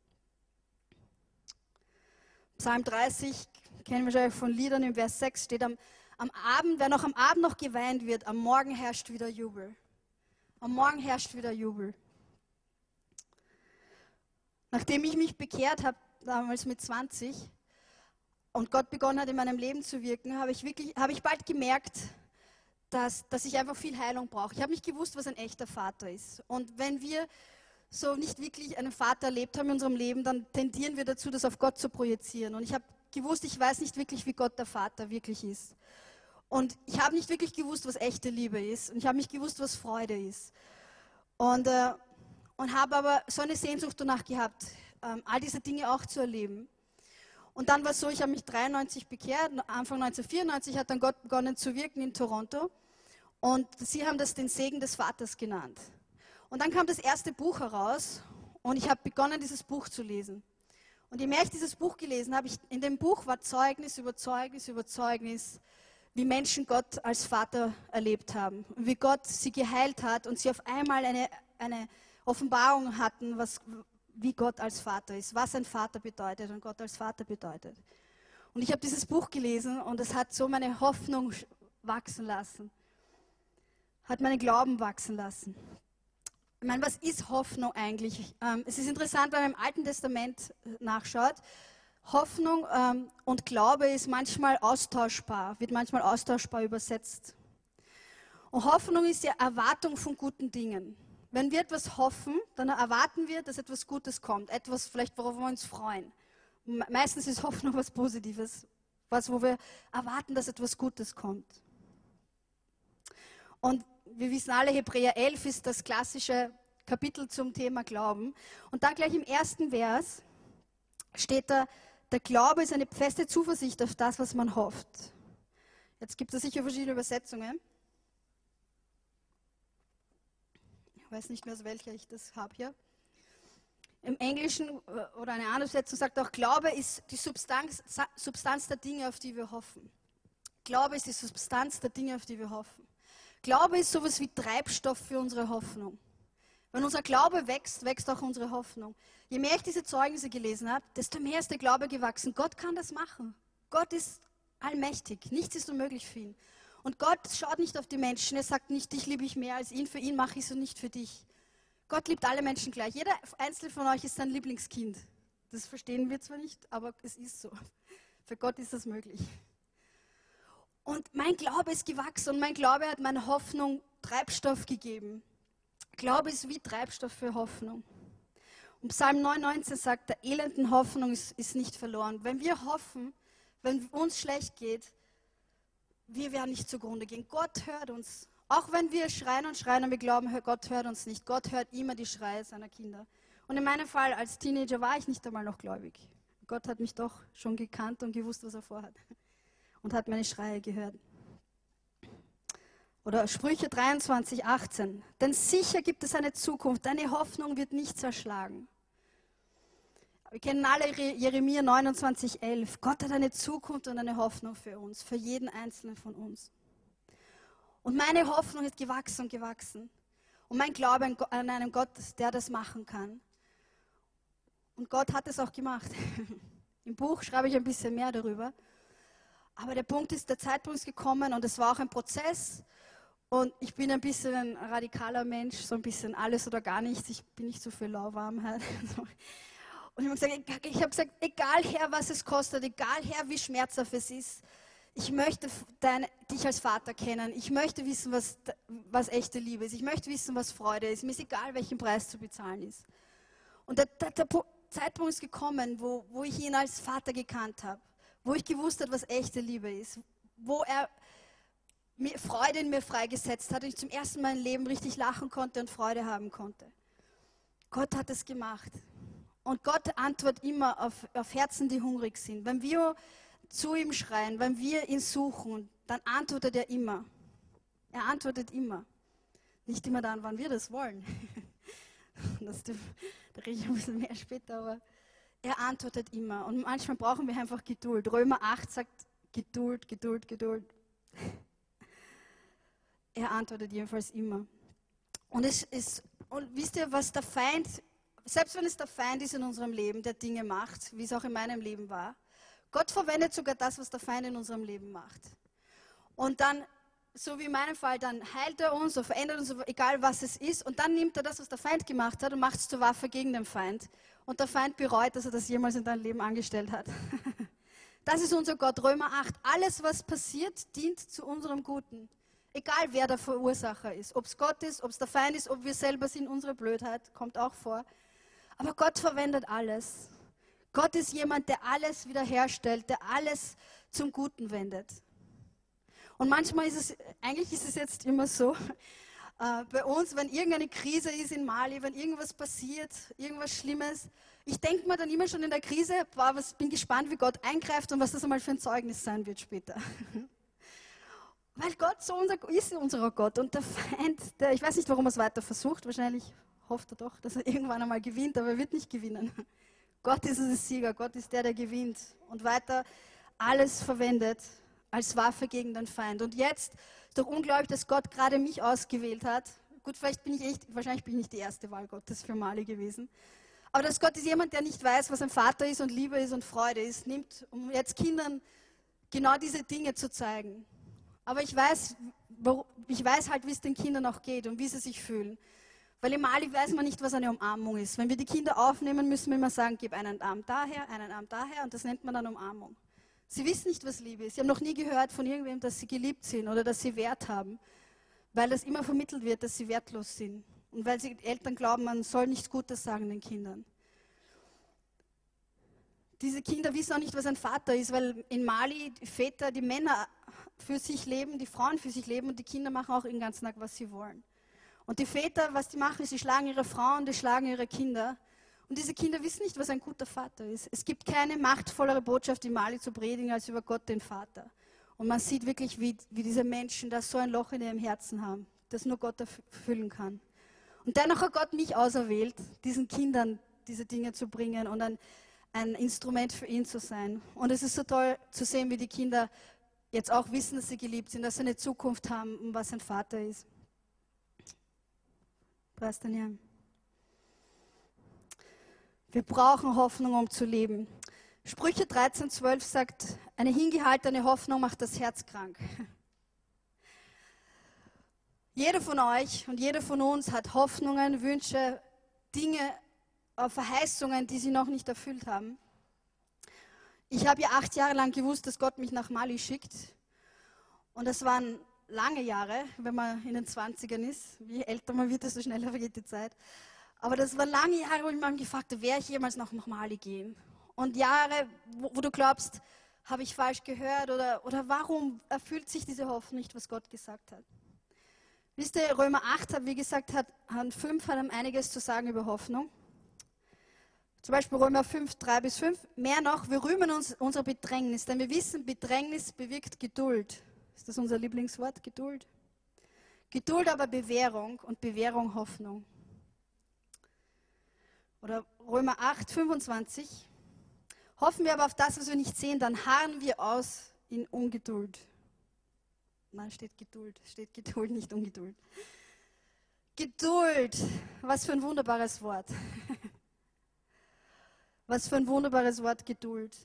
Psalm 30 kennen wir wahrscheinlich von Liedern, im Vers 6 steht am, am Abend, wer noch am Abend noch geweint wird, am Morgen herrscht wieder Jubel. Am Morgen herrscht wieder Jubel. Nachdem ich mich bekehrt habe, damals mit 20, und Gott begonnen hat, in meinem Leben zu wirken, habe ich, wirklich, habe ich bald gemerkt, dass, dass ich einfach viel Heilung brauche. Ich habe nicht gewusst, was ein echter Vater ist. Und wenn wir so nicht wirklich einen Vater erlebt haben in unserem Leben, dann tendieren wir dazu, das auf Gott zu projizieren. Und ich habe gewusst, ich weiß nicht wirklich, wie Gott der Vater wirklich ist. Und ich habe nicht wirklich gewusst, was echte Liebe ist. Und ich habe nicht gewusst, was Freude ist. Und, äh, und habe aber so eine Sehnsucht danach gehabt, ähm, all diese Dinge auch zu erleben. Und dann war es so, ich habe mich 93 bekehrt, Anfang 1994 hat dann Gott begonnen zu wirken in Toronto. Und sie haben das den Segen des Vaters genannt. Und dann kam das erste Buch heraus und ich habe begonnen, dieses Buch zu lesen. Und je mehr ich dieses Buch gelesen habe, in dem Buch war Zeugnis über Zeugnis über Zeugnis, wie Menschen Gott als Vater erlebt haben. Wie Gott sie geheilt hat und sie auf einmal eine, eine Offenbarung hatten, was, wie Gott als Vater ist, was ein Vater bedeutet und Gott als Vater bedeutet. Und ich habe dieses Buch gelesen und es hat so meine Hoffnung wachsen lassen, hat meinen Glauben wachsen lassen. Ich meine, was ist Hoffnung eigentlich? Ähm, es ist interessant, wenn man im Alten Testament nachschaut. Hoffnung ähm, und Glaube ist manchmal austauschbar, wird manchmal austauschbar übersetzt. Und Hoffnung ist ja Erwartung von guten Dingen. Wenn wir etwas hoffen, dann erwarten wir, dass etwas Gutes kommt, etwas vielleicht, worauf wir uns freuen. Me- Meistens ist Hoffnung (laughs) was Positives, was, wo wir erwarten, dass etwas Gutes kommt. Und wir wissen alle, Hebräer 11 ist das klassische Kapitel zum Thema Glauben. Und dann gleich im ersten Vers steht da, der Glaube ist eine feste Zuversicht auf das, was man hofft. Jetzt gibt es sicher verschiedene Übersetzungen. Ich weiß nicht mehr, aus welcher ich das habe hier. Im Englischen äh, oder eine andere Übersetzung sagt auch, Glaube ist die Substanz, Substanz der Dinge, auf die wir hoffen. Glaube ist die Substanz der Dinge, auf die wir hoffen. Glaube ist sowas wie Treibstoff für unsere Hoffnung. Wenn unser Glaube wächst, wächst auch unsere Hoffnung. Je mehr ich diese Zeugnisse gelesen habe, desto mehr ist der Glaube gewachsen. Gott kann das machen. Gott ist allmächtig. Nichts ist unmöglich für ihn. Und Gott schaut nicht auf die Menschen. Er sagt nicht, dich liebe ich mehr als ihn. Für ihn mache ich es und nicht für dich. Gott liebt alle Menschen gleich. Jeder einzelne von euch ist sein Lieblingskind. Das verstehen wir zwar nicht, aber es ist so. Für Gott ist das möglich. Und mein Glaube ist gewachsen und mein Glaube hat meiner Hoffnung Treibstoff gegeben. Glaube ist wie Treibstoff für Hoffnung. Und Psalm 99 sagt, der elenden Hoffnung ist, ist nicht verloren. Wenn wir hoffen, wenn uns schlecht geht, wir werden nicht zugrunde gehen. Gott hört uns. Auch wenn wir schreien und schreien und wir glauben, Gott hört uns nicht. Gott hört immer die Schreie seiner Kinder. Und in meinem Fall als Teenager war ich nicht einmal noch gläubig. Gott hat mich doch schon gekannt und gewusst, was er vorhat. Und hat meine Schreie gehört. Oder Sprüche 23, 18. Denn sicher gibt es eine Zukunft, deine Hoffnung wird nicht zerschlagen. Wir kennen alle Re- Jeremia 29, 11. Gott hat eine Zukunft und eine Hoffnung für uns, für jeden einzelnen von uns. Und meine Hoffnung ist gewachsen und gewachsen. Und mein Glaube an einen Gott, der das machen kann. Und Gott hat es auch gemacht. (laughs) Im Buch schreibe ich ein bisschen mehr darüber. Aber der Punkt ist, der Zeitpunkt ist gekommen und es war auch ein Prozess. Und ich bin ein bisschen ein radikaler Mensch, so ein bisschen alles oder gar nichts. Ich bin nicht so für Lauwarmheit. (laughs) Und ich habe gesagt, ich gesagt, egal Herr, was es kostet, egal Herr, wie schmerzhaft es ist, ich möchte dein, dich als Vater kennen. Ich möchte wissen, was, was echte Liebe ist. Ich möchte wissen, was Freude ist. Mir ist egal, welchen Preis zu bezahlen ist. Und der, der, der Pu- Zeitpunkt ist gekommen, wo, wo ich ihn als Vater gekannt habe, wo ich gewusst habe, was echte Liebe ist, wo er mir Freude in mir freigesetzt hat und ich zum ersten Mal im Leben richtig lachen konnte und Freude haben konnte. Gott hat es gemacht. Und Gott antwortet immer auf, auf Herzen, die hungrig sind. Wenn wir zu ihm schreien, wenn wir ihn suchen, dann antwortet er immer. Er antwortet immer. Nicht immer dann, wann wir das wollen. (laughs) Das, da rede ich ein bisschen mehr später, aber er antwortet immer. Und manchmal brauchen wir einfach Geduld. Römer 8 sagt Geduld, Geduld, Geduld. (laughs) Er antwortet jedenfalls immer. Und es ist, und wisst ihr, was der Feind, selbst wenn es der Feind ist in unserem Leben, der Dinge macht, wie es auch in meinem Leben war, Gott verwendet sogar das, was der Feind in unserem Leben macht. Und dann, so wie in meinem Fall, dann heilt er uns oder verändert uns, egal was es ist. Und dann nimmt er das, was der Feind gemacht hat und macht es zur Waffe gegen den Feind. Und der Feind bereut, dass er das jemals in deinem Leben angestellt hat. (laughs) Das ist unser Gott, Römer 8. Alles, was passiert, dient zu unserem Guten. Egal, wer der Verursacher ist. Ob es Gott ist, ob es der Feind ist, ob wir selber sind, unsere Blödheit, kommt auch vor. Aber Gott verwendet alles. Gott ist jemand, der alles wiederherstellt, der alles zum Guten wendet. Und manchmal ist es, eigentlich ist es jetzt immer so, äh, bei uns, wenn irgendeine Krise ist in Mali, wenn irgendwas passiert, irgendwas Schlimmes, ich denke mir dann immer schon in der Krise, boah, was, bin gespannt, wie Gott eingreift und was das einmal für ein Zeugnis sein wird später. (laughs) Weil Gott so unser, ist unser Gott und der Feind, der, ich weiß nicht, warum er es weiter versucht, wahrscheinlich hofft er doch, dass er irgendwann einmal gewinnt, aber er wird nicht gewinnen. (laughs) Gott ist unser Sieger, Gott ist der, der gewinnt und weiter alles verwendet als Waffe gegen den Feind. Und jetzt doch unglaublich, dass Gott gerade mich ausgewählt hat. Gut, vielleicht bin ich echt, wahrscheinlich bin ich nicht die erste Wahl Gottes für Mali gewesen. Aber dass Gott ist jemand, der nicht weiß, was ein Vater ist und Liebe ist und Freude ist, nimmt, um jetzt Kindern genau diese Dinge zu zeigen. Aber ich weiß, ich weiß halt, wie es den Kindern auch geht und wie sie sich fühlen. Weil im Mali weiß man nicht, was eine Umarmung ist. Wenn wir die Kinder aufnehmen, müssen wir immer sagen, gib einen Arm daher, einen Arm daher und das nennt man dann Umarmung. Sie wissen nicht, was Liebe ist. Sie haben noch nie gehört von irgendwem, dass sie geliebt sind oder dass sie Wert haben, weil das immer vermittelt wird, dass sie wertlos sind. Und weil sie Eltern glauben, man soll nichts Gutes sagen den Kindern. Diese Kinder wissen auch nicht, was ein Vater ist, weil in Mali die Väter, die Männer für sich leben, die Frauen für sich leben und die Kinder machen auch den ganzen Tag, was sie wollen. Und die Väter, was die machen, ist, sie schlagen ihre Frauen, die schlagen ihre Kinder. Und diese Kinder wissen nicht, was ein guter Vater ist. Es gibt keine machtvollere Botschaft in Mali zu predigen als über Gott, den Vater. Und man sieht wirklich, wie, wie diese Menschen da so ein Loch in ihrem Herzen haben, das nur Gott erfüllen kann. Und dennoch hat Gott mich auserwählt, diesen Kindern diese Dinge zu bringen und ein, ein Instrument für ihn zu sein. Und es ist so toll zu sehen, wie die Kinder jetzt auch wissen, dass sie geliebt sind, dass sie eine Zukunft haben und was ein Vater ist. Preis den Herrn. Wir brauchen Hoffnung, um zu leben. Sprüche 13,12 sagt, eine hingehaltene Hoffnung macht das Herz krank. Jeder von euch und jeder von uns hat Hoffnungen, Wünsche, Dinge, äh, Verheißungen, die sie noch nicht erfüllt haben. Ich habe ja acht Jahre lang gewusst, dass Gott mich nach Mali schickt. Und das waren lange Jahre, wenn man in den 20ern ist. Je älter man wird, desto schneller vergeht die Zeit. Aber das waren lange Jahre, wo ich mich gefragt habe, werde ich jemals noch nach Mali gehen? Und Jahre, wo, wo du glaubst, habe ich falsch gehört oder, oder warum erfüllt sich diese Hoffnung nicht, was Gott gesagt hat? Wisst ihr, Römer 8 hat, wie gesagt, hat, hat 5 hat einiges zu sagen über Hoffnung. Zum Beispiel Römer 5, 3 bis 5. Mehr noch, wir rühmen uns unserer Bedrängnis, denn wir wissen, Bedrängnis bewirkt Geduld. Ist das unser Lieblingswort? Geduld? Geduld aber Bewährung und Bewährung Hoffnung. Oder Römer 8, 25. Hoffen wir aber auf das, was wir nicht sehen, dann harren wir aus in Ungeduld. Nein, steht Geduld. Steht Geduld, nicht Ungeduld. Geduld. Was für ein wunderbares Wort. (laughs) Was für ein wunderbares Wort Geduld.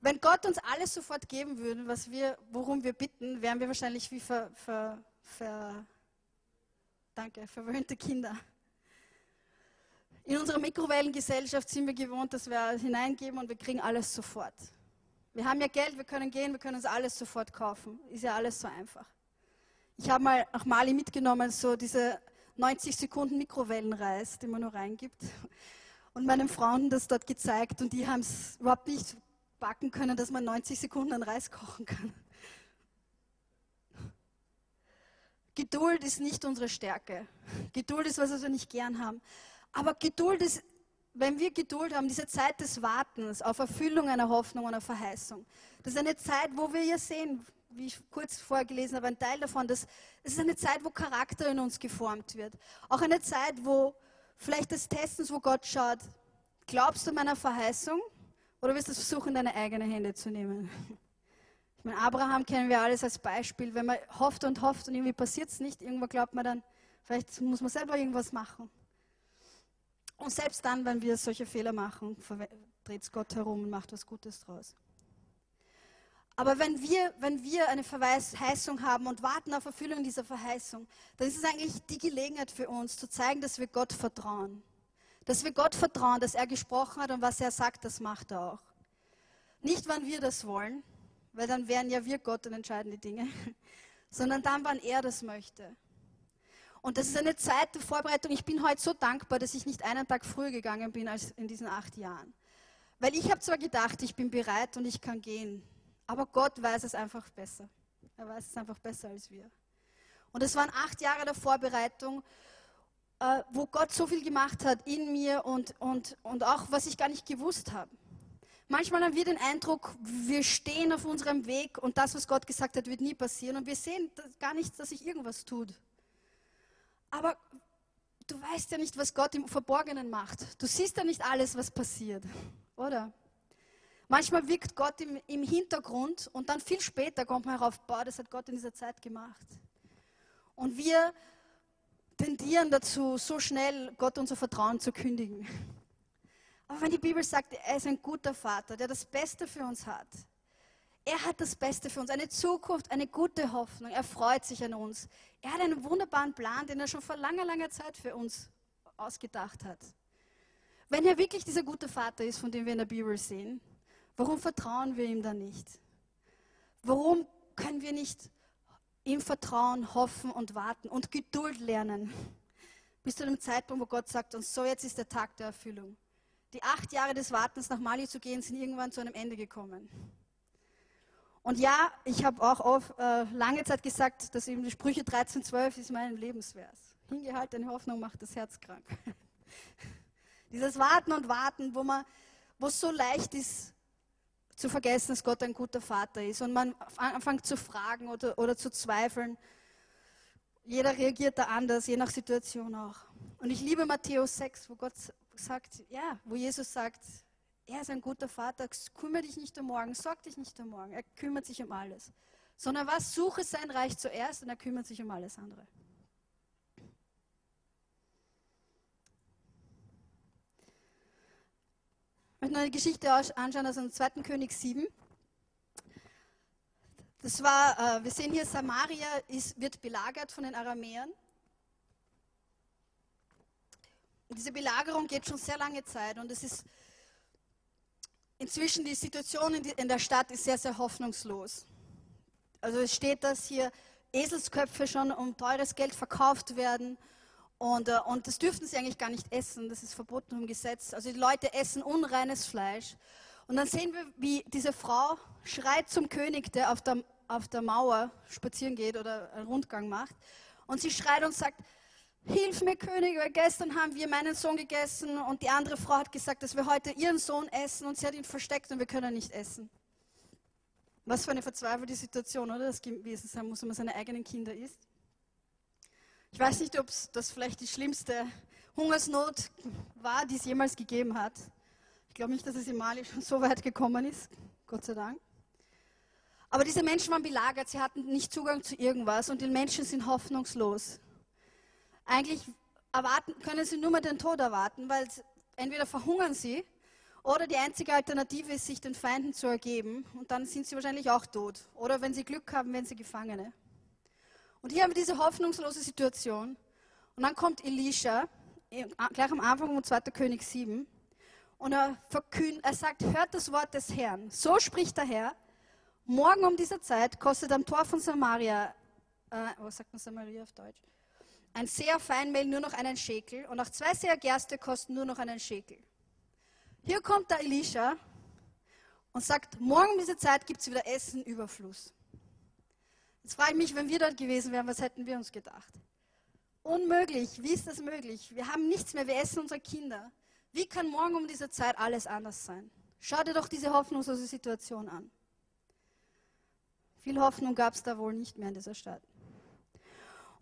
Wenn Gott uns alles sofort geben würde, was wir, worum wir bitten, wären wir wahrscheinlich wie ver, ver, ver, danke, verwöhnte Kinder. In unserer Mikrowellengesellschaft sind wir gewohnt, dass wir hineingeben und wir kriegen alles sofort. Wir haben ja Geld, wir können gehen, wir können uns alles sofort kaufen. Ist ja alles so einfach. Ich habe mal nach Mali mitgenommen, so diese 90 Sekunden Mikrowellenreis, die man nur reingibt. Und meinen Freunden das dort gezeigt und die haben es überhaupt nicht backen können, dass man 90 Sekunden einen Reis kochen kann. Geduld ist nicht unsere Stärke. Geduld ist was, was wir nicht gern haben. Aber Geduld ist wenn wir Geduld haben, diese Zeit des Wartens auf Erfüllung einer Hoffnung einer Verheißung, das ist eine Zeit, wo wir ja sehen, wie ich kurz vorher gelesen habe, ein Teil davon, das, das ist eine Zeit, wo Charakter in uns geformt wird. Auch eine Zeit, wo vielleicht des Testens, wo Gott schaut, glaubst du meiner Verheißung oder wirst du versuchen, deine eigenen Hände zu nehmen? (laughs) Ich meine, Abraham kennen wir alles als Beispiel. Wenn man hofft und hofft und irgendwie passiert es nicht, irgendwann glaubt man dann, vielleicht muss man selber irgendwas machen. Und selbst dann, wenn wir solche Fehler machen, dreht es Gott herum und macht was Gutes draus. Aber wenn wir, wenn wir eine Verheißung haben und warten auf Erfüllung dieser Verheißung, dann ist es eigentlich die Gelegenheit für uns, zu zeigen, dass wir Gott vertrauen. Dass wir Gott vertrauen, dass er gesprochen hat und was er sagt, das macht er auch. Nicht, wann wir das wollen, weil dann wären ja wir Gott und entscheiden die Dinge, (laughs) sondern dann, wann er das möchte. Und das ist eine Zeit der Vorbereitung. Ich bin heute so dankbar, dass ich nicht einen Tag früher gegangen bin als in diesen acht Jahren. Weil ich habe zwar gedacht, ich bin bereit und ich kann gehen, aber Gott weiß es einfach besser. Er weiß es einfach besser als wir. Und es waren acht Jahre der Vorbereitung, äh, wo Gott so viel gemacht hat in mir und, und, und auch, was ich gar nicht gewusst habe. Manchmal haben wir den Eindruck, wir stehen auf unserem Weg und das, was Gott gesagt hat, wird nie passieren und wir sehen gar nicht, dass sich irgendwas tut. Aber du weißt ja nicht, was Gott im Verborgenen macht. Du siehst ja nicht alles, was passiert, oder? Manchmal wirkt Gott im, im Hintergrund und dann viel später kommt man herauf, boah, das hat Gott in dieser Zeit gemacht. Und wir tendieren dazu, so schnell Gott unser Vertrauen zu kündigen. Aber wenn die Bibel sagt, er ist ein guter Vater, der das Beste für uns hat, er hat das Beste für uns, eine Zukunft, eine gute Hoffnung. Er freut sich an uns. Er hat einen wunderbaren Plan, den er schon vor langer, langer Zeit für uns ausgedacht hat. Wenn er wirklich dieser gute Vater ist, von dem wir in der Bibel sehen, warum vertrauen wir ihm dann nicht? Warum können wir nicht ihm vertrauen, hoffen und warten und Geduld lernen? Bis zu dem Zeitpunkt, wo Gott sagt uns, so jetzt ist der Tag der Erfüllung. Die acht Jahre des Wartens nach Mali zu gehen, sind irgendwann zu einem Ende gekommen. Und ja, ich habe auch auf, äh, lange Zeit gesagt, dass eben die Sprüche 13, 12 ist mein Lebensvers. Hingehaltene Hoffnung macht das Herz krank. (laughs) Dieses Warten und Warten, wo man, wo es so leicht ist, zu vergessen, dass Gott ein guter Vater ist und man anfängt zu fragen oder, oder zu zweifeln. Jeder reagiert da anders, je nach Situation auch. Und ich liebe Matthäus 6, wo Gott sagt, ja, wo Jesus sagt, er ist ein guter Vater, kümmere dich nicht um morgen, sorg dich nicht um morgen, er kümmert sich um alles. Sondern was, suche sein Reich zuerst und er kümmert sich um alles andere. Ich möchte noch eine Geschichte anschauen aus dem 2. König 7. Das war, äh, wir sehen hier, Samaria ist, wird belagert von den Aramäern. Und diese Belagerung geht schon sehr lange Zeit und es ist inzwischen die Situation in, der Stadt ist sehr, sehr hoffnungslos. Also es steht, dass hier Eselsköpfe schon um teures Geld verkauft werden und, äh, und das dürften sie eigentlich gar nicht essen, das ist verboten im Gesetz. Also die Leute essen unreines Fleisch. Und dann sehen wir, wie diese Frau schreit zum König, der auf der, auf der Mauer spazieren geht oder einen Rundgang macht. Und sie schreit und sagt, Hilf mir, König, weil gestern haben wir meinen Sohn gegessen und die andere Frau hat gesagt, dass wir heute ihren Sohn essen und sie hat ihn versteckt und wir können nicht essen. Was für eine verzweifelte Situation, oder? Das gewesen sein muss, wenn man seine eigenen Kinder isst. Ich weiß nicht, ob das vielleicht die schlimmste Hungersnot war, die es jemals gegeben hat. Ich glaube nicht, dass es in Mali schon so weit gekommen ist, Gott sei Dank. Aber diese Menschen waren belagert, sie hatten nicht Zugang zu irgendwas und die Menschen sind hoffnungslos. Eigentlich erwarten, können sie nur mehr den Tod erwarten, weil entweder verhungern sie oder die einzige Alternative ist, sich den Feinden zu ergeben und dann sind sie wahrscheinlich auch tot. Oder wenn sie Glück haben, werden sie Gefangene. Und hier haben wir diese hoffnungslose Situation. Und dann kommt Elisha, gleich am Anfang von 2. König 7, und er verkündet, er sagt, hört das Wort des Herrn. So spricht der Herr, morgen um diese Zeit kostet am Tor von Samaria, äh, was sagt man Samaria auf Deutsch? Ein sehr Feinmehl nur noch einen Schekel und auch zwei sehr Gerste kosten nur noch einen Schekel. Hier kommt der Elisha und sagt, morgen um diese Zeit gibt es wieder Essen, Überfluss. Jetzt frage ich mich, wenn wir dort gewesen wären, was hätten wir uns gedacht? Unmöglich. Wie ist das möglich? Wir haben nichts mehr, wir essen unsere Kinder. Wie kann morgen um diese Zeit alles anders sein? Schau dir doch diese hoffnungslose Situation an. Viel Hoffnung gab es da wohl nicht mehr in dieser Stadt.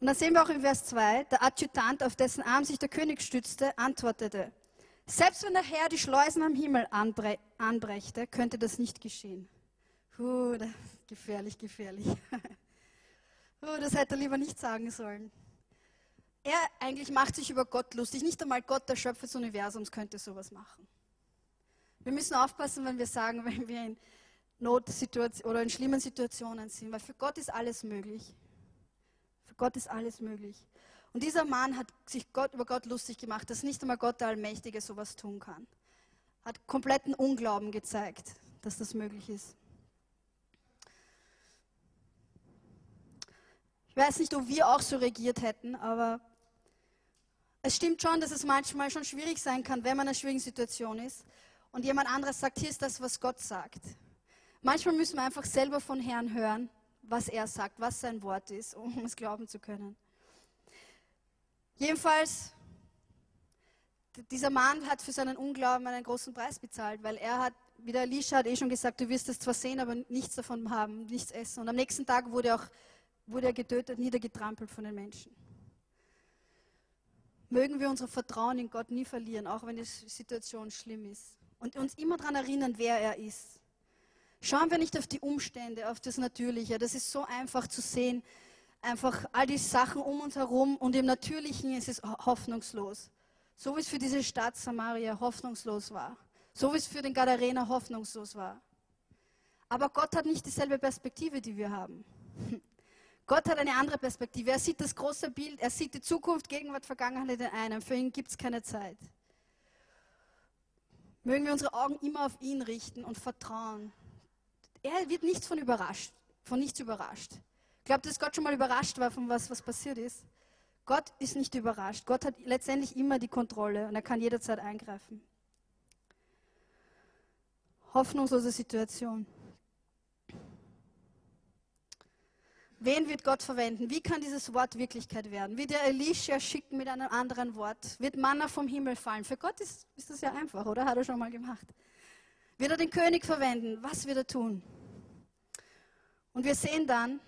Und dann sehen wir auch in Vers 2, der Adjutant, auf dessen Arm sich der König stützte, antwortete, selbst wenn der Herr die Schleusen am Himmel anbre anbrächte, könnte das nicht geschehen. Puh, gefährlich, gefährlich. (laughs) Puh, das hätte er lieber nicht sagen sollen. Er eigentlich macht sich über Gott lustig. Nicht einmal Gott, der Schöpfer des Universums, könnte sowas machen. Wir müssen aufpassen, wenn wir sagen, (laughs) wenn wir in Notsituationen oder in schlimmen Situationen sind, weil für Gott ist alles möglich. Gott ist alles möglich. Und dieser Mann hat sich Gott, über Gott lustig gemacht, dass nicht einmal Gott der Allmächtige sowas tun kann. Hat kompletten Unglauben gezeigt, dass das möglich ist. Ich weiß nicht, ob wir auch so regiert hätten, aber es stimmt schon, dass es manchmal schon schwierig sein kann, wenn man in einer schwierigen Situation ist und jemand anderes sagt, hier ist das, was Gott sagt. Manchmal müssen wir einfach selber von Herrn hören, was er sagt, was sein Wort ist, um es glauben zu können. Jedenfalls, dieser Mann hat für seinen Unglauben einen großen Preis bezahlt, weil er hat, wie der Elisha hat eh schon gesagt, du wirst es zwar sehen, aber nichts davon haben, nichts essen. Und am nächsten Tag wurde, auch, wurde er getötet, niedergetrampelt von den Menschen. Mögen wir unser Vertrauen in Gott nie verlieren, auch wenn die Situation schlimm ist. Und uns immer daran erinnern, wer er ist. Schauen wir nicht auf die Umstände, auf das Natürliche. Das ist so einfach zu sehen. Einfach all die Sachen um uns herum und im Natürlichen ist es hoffnungslos. So wie es für diese Stadt Samaria hoffnungslos war. So wie es für den Gadarener hoffnungslos war. Aber Gott hat nicht dieselbe Perspektive, die wir haben. (laughs) Gott hat eine andere Perspektive. Er sieht das große Bild. Er sieht die Zukunft, Gegenwart, Vergangenheit in einem. Für ihn gibt es keine Zeit. Mögen wir unsere Augen immer auf ihn richten und vertrauen. Er wird nichts von überrascht, von nichts überrascht. Glaubt, dass Gott schon mal überrascht war von was, was passiert ist? Gott ist nicht überrascht. Gott hat letztendlich immer die Kontrolle und er kann jederzeit eingreifen. Hoffnungslose Situation. Wen wird Gott verwenden? Wie kann dieses Wort Wirklichkeit werden? Wird er Elisha schicken mit einem anderen Wort? Wird Manna vom Himmel fallen? Für Gott ist, ist das ja einfach, oder? Hat er schon mal gemacht. Wird er den König verwenden? Was wird er tun? Und wir sehen dann,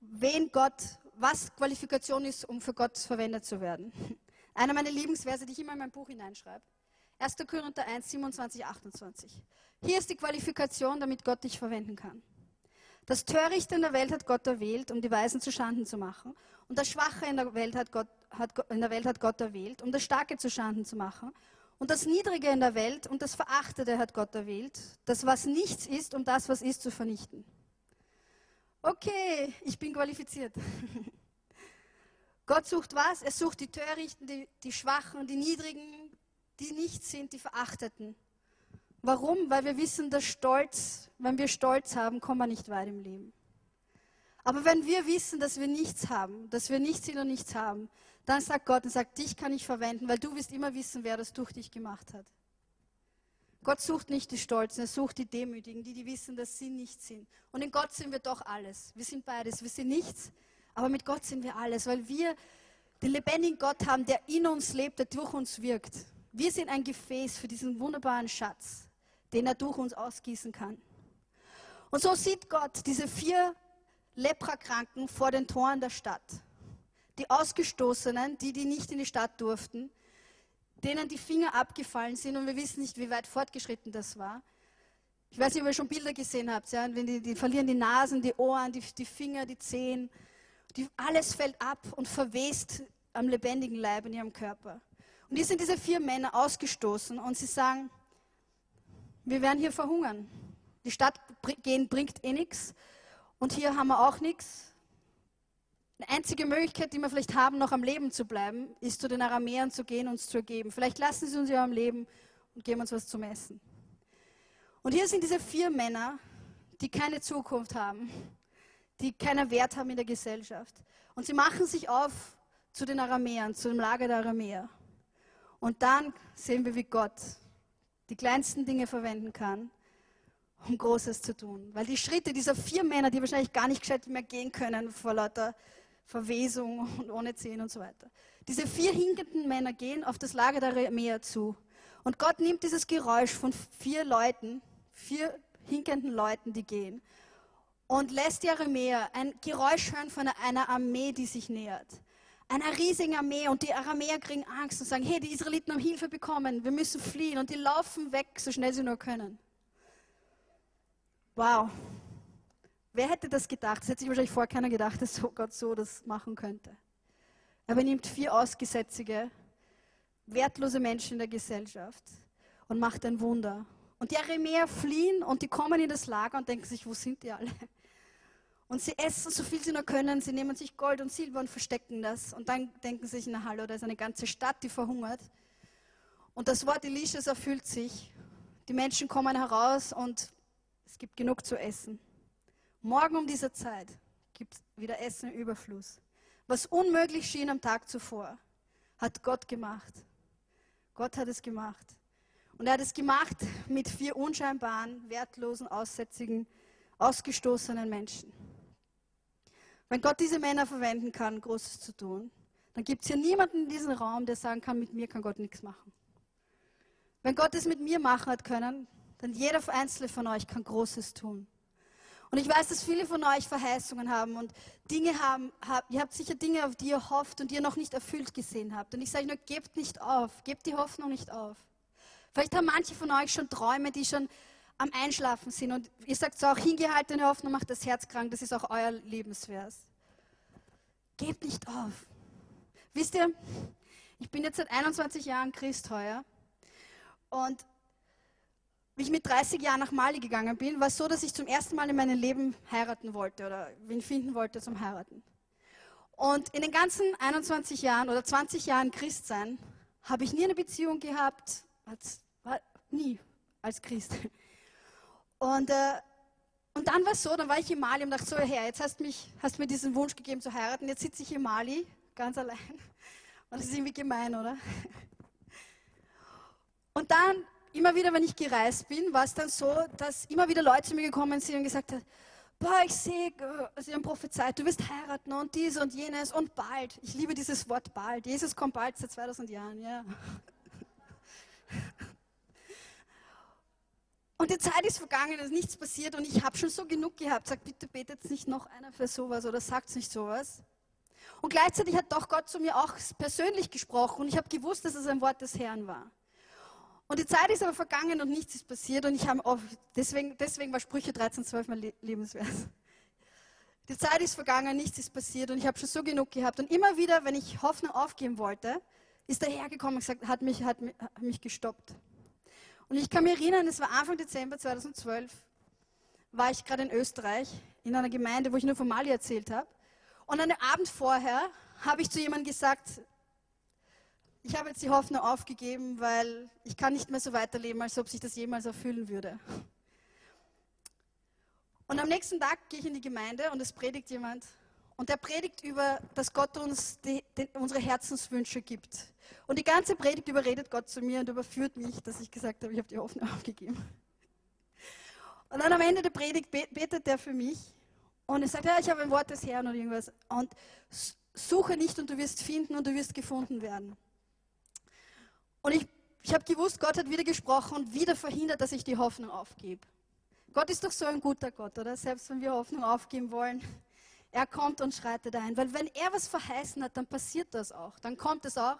wen Gott, was Qualifikation ist, um für Gott verwendet zu werden. (laughs) Einer meiner Lieblingsverse, die ich immer in mein Buch hineinschreibe. 1. Korinther 1, 27, 28. Hier ist die Qualifikation, damit Gott dich verwenden kann. Das Törichte in der Welt hat Gott erwählt, um die Weisen zu Schanden zu machen. Und das Schwache in der Welt hat Gott, hat, in der Welt hat Gott erwählt, um das Starke zu Schanden zu machen. Und das Niedrige in der Welt und das Verachtete hat Gott erwählt, das was nichts ist, um das was ist zu vernichten. Okay, ich bin qualifiziert. (laughs) Gott sucht was? Er sucht die Törichten, die, die Schwachen, die Niedrigen, die nichts sind, die Verachteten. Warum? Weil wir wissen, dass Stolz, wenn wir Stolz haben, kommen wir nicht weit im Leben. Aber wenn wir wissen, dass wir nichts haben, dass wir nichts sind und nichts haben, dann sagt Gott und sagt, dich kann ich verwenden, weil du wirst immer wissen, wer das durch dich gemacht hat. Gott sucht nicht die Stolzen, er sucht die Demütigen, die, die wissen, dass sie nichts sind. Und in Gott sind wir doch alles. Wir sind beides. Wir sind nichts, aber mit Gott sind wir alles, weil wir den lebendigen Gott haben, der in uns lebt, der durch uns wirkt. Wir sind ein Gefäß für diesen wunderbaren Schatz, den er durch uns ausgießen kann. Und so sieht Gott diese vier Leprakranken vor den Toren der Stadt. Die Ausgestoßenen, die, die nicht in die Stadt durften, denen die Finger abgefallen sind und wir wissen nicht, wie weit fortgeschritten das war. Ich weiß nicht, ob ihr schon Bilder gesehen habt, ja? wenn die, die verlieren die Nasen, die Ohren, die, die Finger, die Zehen. Die, alles fällt ab und verwest am lebendigen Leib in ihrem Körper. Und hier sind diese vier Männer ausgestoßen und sie sagen, wir werden hier verhungern. Die Stadt gehen bringt eh nichts und hier haben wir auch nichts. Die einzige Möglichkeit, die wir vielleicht haben, noch am Leben zu bleiben, ist zu den Aramäern zu gehen und uns zu ergeben. Vielleicht lassen sie uns ja am Leben und geben uns was zum Essen. Und hier sind diese vier Männer, die keine Zukunft haben, die keinen Wert haben in der Gesellschaft. Und sie machen sich auf zu den Aramäern, zu dem Lager der Aramäer. Und dann sehen wir, wie Gott die kleinsten Dinge verwenden kann, um Großes zu tun. Weil die Schritte dieser vier Männer, die wahrscheinlich gar nicht gescheit mehr gehen können vor lauter Verwesung und ohne Zehen und so weiter. Diese vier hinkenden Männer gehen auf das Lager der Aramäer zu. Und Gott nimmt dieses Geräusch von vier Leuten, vier hinkenden Leuten, die gehen, und lässt die Aramäer ein Geräusch hören von einer Armee, die sich nähert. Einer riesigen Armee und die Aramäer kriegen Angst und sagen, hey, die Israeliten haben Hilfe bekommen, wir müssen fliehen und die laufen weg, so schnell sie nur können. Wow. Wer hätte das gedacht? Das hätte sich wahrscheinlich vorher keiner gedacht, dass so Gott so das machen könnte. Aber er nimmt vier Ausgesätzige, wertlose Menschen in der Gesellschaft und macht ein Wunder. Und die Aramäer fliehen und die kommen in das Lager und denken sich, wo sind die alle? Und sie essen so viel sie nur können, sie nehmen sich Gold und Silber und verstecken das. Und dann denken sie sich, na hallo, da ist eine ganze Stadt, die verhungert. Und das Wort Elishas erfüllt sich. Die Menschen kommen heraus und es gibt genug zu essen. Morgen um diese Zeit gibt es wieder Essen im Überfluss. Was unmöglich schien am Tag zuvor, hat Gott gemacht. Gott hat es gemacht. Und er hat es gemacht mit vier unscheinbaren, wertlosen, aussätzigen, ausgestoßenen Menschen. Wenn Gott diese Männer verwenden kann, Großes zu tun, dann gibt es hier niemanden in diesem Raum, der sagen kann, mit mir kann Gott nichts machen. Wenn Gott es mit mir machen hat können, dann jeder einzelne von euch kann Großes tun. Und ich weiß, dass viele von euch Verheißungen haben und Dinge haben, habt, ihr habt sicher Dinge, auf die ihr hofft und die ihr noch nicht erfüllt gesehen habt. Und ich sage nur, gebt nicht auf, gebt die Hoffnung nicht auf. Vielleicht haben manche von euch schon Träume, die schon am Einschlafen sind. Und ihr sagt so auch, hingehaltene Hoffnung macht das Herz krank, das ist auch euer Lebensvers. Gebt nicht auf. Wisst ihr, ich bin jetzt seit 21 Jahren Christ heuer und wie ich mit 30 Jahren nach Mali gegangen bin, war es so, dass ich zum ersten Mal in meinem Leben heiraten wollte oder wen finden wollte zum Heiraten. Und in den ganzen 21 Jahren oder 20 Jahren Christsein habe ich nie eine Beziehung gehabt, als, war, nie als Christ. Und, äh, und dann war es so, dann war ich in Mali und dachte so, Herr, jetzt hast du hast mir diesen Wunsch gegeben zu heiraten, jetzt sitze ich in Mali, ganz allein. Und das ist irgendwie gemein, oder? Und dann, immer wieder, wenn ich gereist bin, war es dann so, dass immer wieder Leute zu mir gekommen sind und gesagt haben, boah, ich sehe, äh, sie haben prophezeit, du wirst heiraten und dies und jenes und bald. Ich liebe dieses Wort bald. Jesus kommt bald seit 2000 Jahren, ja. Und die Zeit ist vergangen, es ist nichts passiert und ich habe schon so genug gehabt. Sag, bitte betet nicht noch einer für sowas oder sagt nicht sowas. Und gleichzeitig hat doch Gott zu mir auch persönlich gesprochen und ich habe gewusst, dass es ein Wort des Herrn war. Und die Zeit ist aber vergangen und nichts ist passiert und ich habe auch, deswegen, deswegen war Sprüche 13, 12 mein Le- Lebensvers. Die Zeit ist vergangen, nichts ist passiert und ich habe schon so genug gehabt. Und immer wieder, wenn ich Hoffnung aufgeben wollte, ist der Herr gekommen und gesagt, hat mich, hat, mi- hat mich gestoppt. Und ich kann mich erinnern, es war Anfang Dezember 2012, war ich gerade in Österreich, in einer Gemeinde, wo ich nur von Mali erzählt habe. Und dem Abend vorher habe ich zu jemandem gesagt, ich habe jetzt die Hoffnung aufgegeben, weil ich kann nicht mehr so weiterleben, als ob sich das jemals erfüllen würde. Und am nächsten Tag gehe ich in die Gemeinde und es predigt jemand. Und der predigt über, dass Gott uns die, die, unsere Herzenswünsche gibt. Und die ganze Predigt überredet Gott zu mir und überführt mich, dass ich gesagt habe, ich habe die Hoffnung (laughs) aufgegeben. Und dann am Ende der Predigt be- betet er für mich und er sagt, ja, ich habe ein Wort des Herrn oder irgendwas. Und suche nicht und du wirst finden und du wirst gefunden werden. Und ich, ich habe gewusst, Gott hat wieder gesprochen und wieder verhindert, dass ich die Hoffnung aufgebe. Gott ist doch so ein guter Gott, oder? Selbst wenn wir Hoffnung aufgeben wollen, er kommt und schreitet ein. Weil wenn er was verheißen hat, dann passiert das auch. Dann kommt es auch,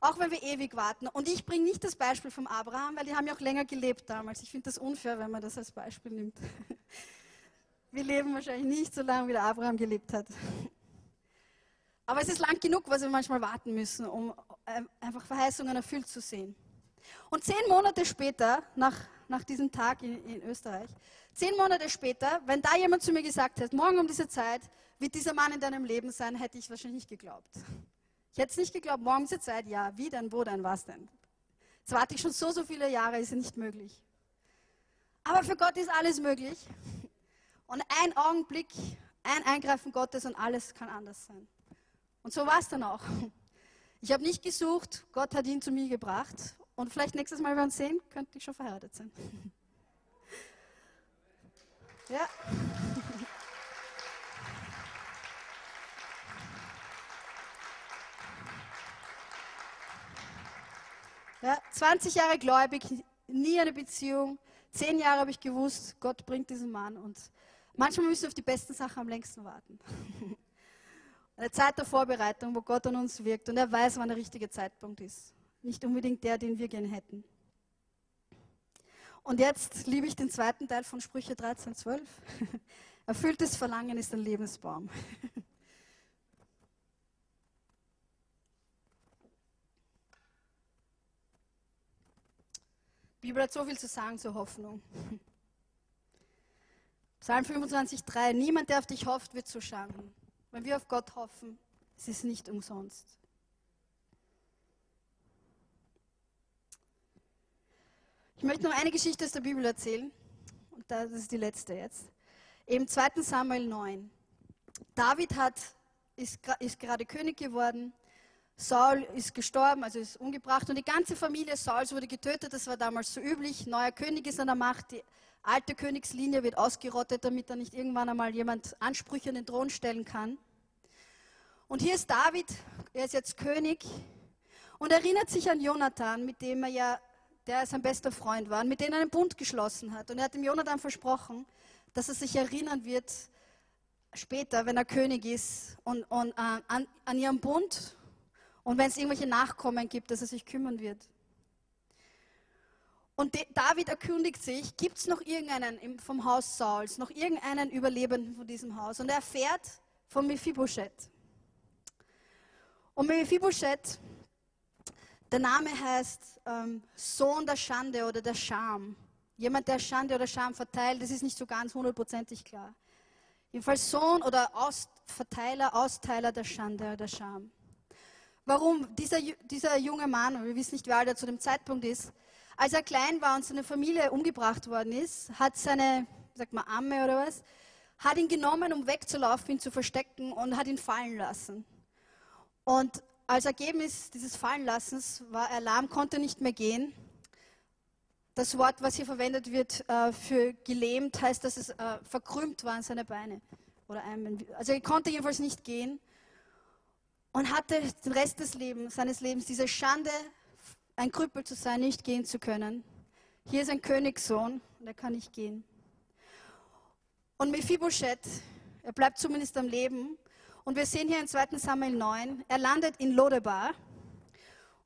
auch wenn wir ewig warten. Und ich bringe nicht das Beispiel vom Abraham, weil die haben ja auch länger gelebt damals. Ich finde das unfair, wenn man das als Beispiel nimmt. (laughs) Wir leben wahrscheinlich nicht so lange, wie der Abraham gelebt hat. Aber es ist lang genug, was wir manchmal warten müssen, um einfach Verheißungen erfüllt zu sehen. Und zehn Monate später, nach, nach diesem Tag in, in Österreich, zehn Monate später, wenn da jemand zu mir gesagt hätte, morgen um diese Zeit wird dieser Mann in deinem Leben sein, hätte ich wahrscheinlich nicht geglaubt. Ich hätte es nicht geglaubt, morgen diese Zeit, ja, wie denn, wo denn, was denn? Jetzt warte ich schon so, so viele Jahre, ist ja nicht möglich. Aber für Gott ist alles möglich. Und ein Augenblick, ein Eingreifen Gottes und alles kann anders sein. Und so war es dann auch. Ich habe nicht gesucht, Gott hat ihn zu mir gebracht. Und vielleicht nächstes Mal, wenn wir uns sehen, könnte ich schon verheiratet sein. (laughs) Ja. (laughs) Ja, 20 Jahre gläubig, nie eine Beziehung. Zehn Jahre habe ich gewusst, Gott bringt diesen Mann. Und manchmal müssen wir auf die besten Sachen am längsten warten. (laughs) Eine Zeit der Vorbereitung, wo Gott an uns wirkt und er weiß, wann der richtige Zeitpunkt ist. Nicht unbedingt der, den wir gerne hätten. Und jetzt liebe ich den zweiten Teil von Sprüche 13, 12. (laughs) Erfülltes Verlangen ist ein Lebensbaum. (laughs) Die Bibel hat so viel zu sagen zur Hoffnung. Psalm 25,3 Niemand, der auf dich hofft, wird zu Schanden. Wenn wir auf Gott hoffen, ist es nicht umsonst. Ich möchte noch eine Geschichte aus der Bibel erzählen. Und das ist die letzte jetzt. Im 2. Samuel 9. David hat, ist, ist gerade König geworden. Saul ist gestorben, also ist umgebracht. Und die ganze Familie Sauls wurde getötet. Das war damals so üblich. Neuer König ist an der Macht. Die alte Königslinie wird ausgerottet, damit da nicht irgendwann einmal jemand Ansprüche an den Thron stellen kann. Und hier ist David, er ist jetzt König und erinnert sich an Jonathan, mit dem er ja, der sein bester Freund war, mit dem er einen Bund geschlossen hat. Und er hat dem Jonathan versprochen, dass er sich erinnern wird, später, wenn er König ist, und, und äh, an, an ihren Bund und wenn es irgendwelche Nachkommen gibt, dass er sich kümmern wird. Und David erkundigt sich, gibt es noch irgendeinen vom Haus Sauls, noch irgendeinen Überlebenden von diesem Haus? Und er erfährt von Mephibosheth. Und Mephibosheth, der Name heißt ähm, Sohn der Schande oder der Scham. Jemand, der Schande oder Scham verteilt, das ist nicht so ganz hundertprozentig klar. Jedenfalls Sohn oder Aus Verteiler, Austeiler der Schande oder der Scham. Warum? Dieser, dieser junge Mann, wir wissen nicht, wie alt er zu dem Zeitpunkt ist, als er klein war und seine Familie umgebracht worden ist, hat seine, sag mal, Amme oder was, hat ihn genommen, um wegzulaufen, ihn zu verstecken und hat ihn fallen lassen. Und als Ergebnis dieses Fallenlassens war er lahm, konnte nicht mehr gehen. Das Wort, was hier verwendet wird äh, für gelähmt, heißt, dass es äh, verkrümmt waren seine Beine. Oder einem, also er konnte jedenfalls nicht gehen und hatte den Rest des Lebens, seines Lebens diese Schande, ein Krüppel zu sein, nicht gehen zu können. Hier ist ein Königssohn und er kann nicht gehen. Und Mephibosheth, er bleibt zumindest am Leben Und wir sehen hier in 2. Samuel 9, er landet in Lodebar.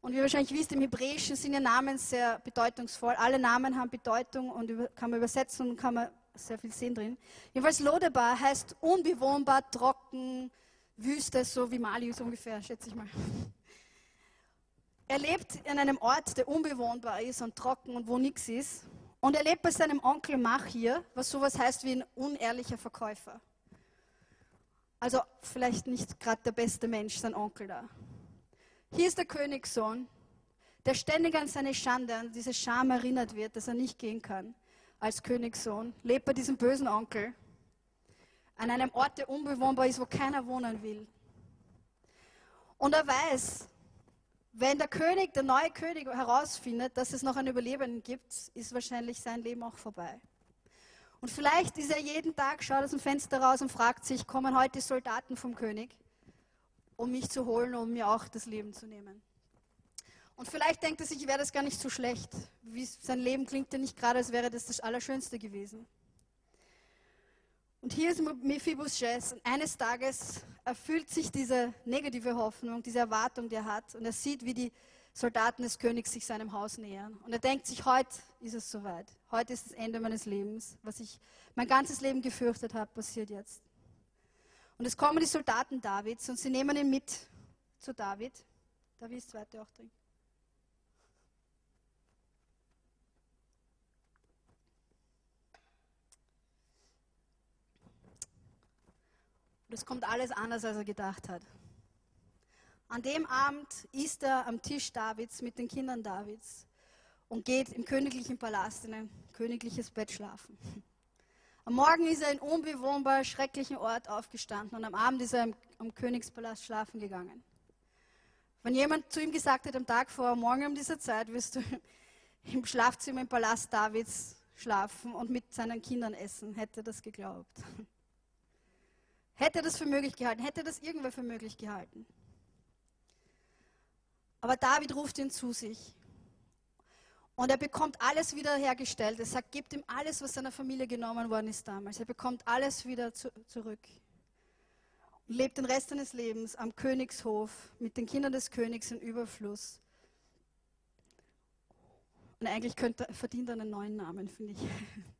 Und wie ihr wahrscheinlich wisst, im Hebräischen sind ja Namen sehr bedeutungsvoll. Alle Namen haben Bedeutung und kann man übersetzen und kann man sehr viel sehen drin. Jedenfalls Lodebar heißt unbewohnbar, trocken, Wüste, so wie Mali so ungefähr, schätze ich mal. Er lebt in einem Ort, der unbewohnbar ist und trocken und wo nichts ist. Und er lebt bei seinem Onkel Machir, was sowas heißt wie ein unehrlicher Verkäufer. Also vielleicht nicht gerade der beste Mensch, sein Onkel da. Hier ist der Königssohn, der ständig an seine Schande, an diese Scham erinnert wird, dass er nicht gehen kann als Königssohn, lebt bei diesem bösen Onkel an einem Ort, der unbewohnbar ist, wo keiner wohnen will. Und er weiß, wenn der König, der neue König herausfindet, dass es noch einen Überlebenden gibt, ist wahrscheinlich sein Leben auch vorbei. Und vielleicht ist er jeden Tag, schaut aus dem Fenster raus und fragt sich, kommen heute Soldaten vom König, um mich zu holen, um mir auch das Leben zu nehmen. Und vielleicht denkt er sich, wäre das gar nicht so schlecht. Wie sein Leben klingt ja nicht gerade, als wäre das das Allerschönste gewesen. Und hier ist Mephibosheth und eines Tages erfüllt sich diese negative Hoffnung, diese Erwartung, die er hat. Und er sieht, wie die Soldaten des Königs sich seinem Haus nähern. Und er denkt sich, heute ist es soweit. Heute ist das Ende meines Lebens. Was ich mein ganzes Leben gefürchtet habe, passiert jetzt. Und es kommen die Soldaten Davids und sie nehmen ihn mit zu David. Da ist zweite auch drin. Es kommt alles anders, als er gedacht hat. An dem Abend isst er am Tisch Davids mit den Kindern Davids und geht im königlichen Palast in ein königliches Bett schlafen. Am Morgen ist er in unbewohnbar schrecklichen Ort aufgestanden und am Abend ist er im, am Königspalast schlafen gegangen. Wenn jemand zu ihm gesagt hat, am Tag vor, morgen um diese Zeit wirst du (laughs) im Schlafzimmer im Palast Davids schlafen und mit seinen Kindern essen, hätte er das geglaubt. Hätte das für möglich gehalten? Hätte das irgendwer für möglich gehalten? Aber David ruft ihn zu sich. Und er bekommt alles wieder hergestellt. Er sagt, gebt ihm alles, was seiner Familie genommen worden ist damals. Er bekommt alles wieder zu, zurück. Und lebt den Rest seines Lebens am Königshof mit den Kindern des Königs in Überfluss. Und eigentlich könnte, verdient er einen neuen Namen, finde ich. (laughs)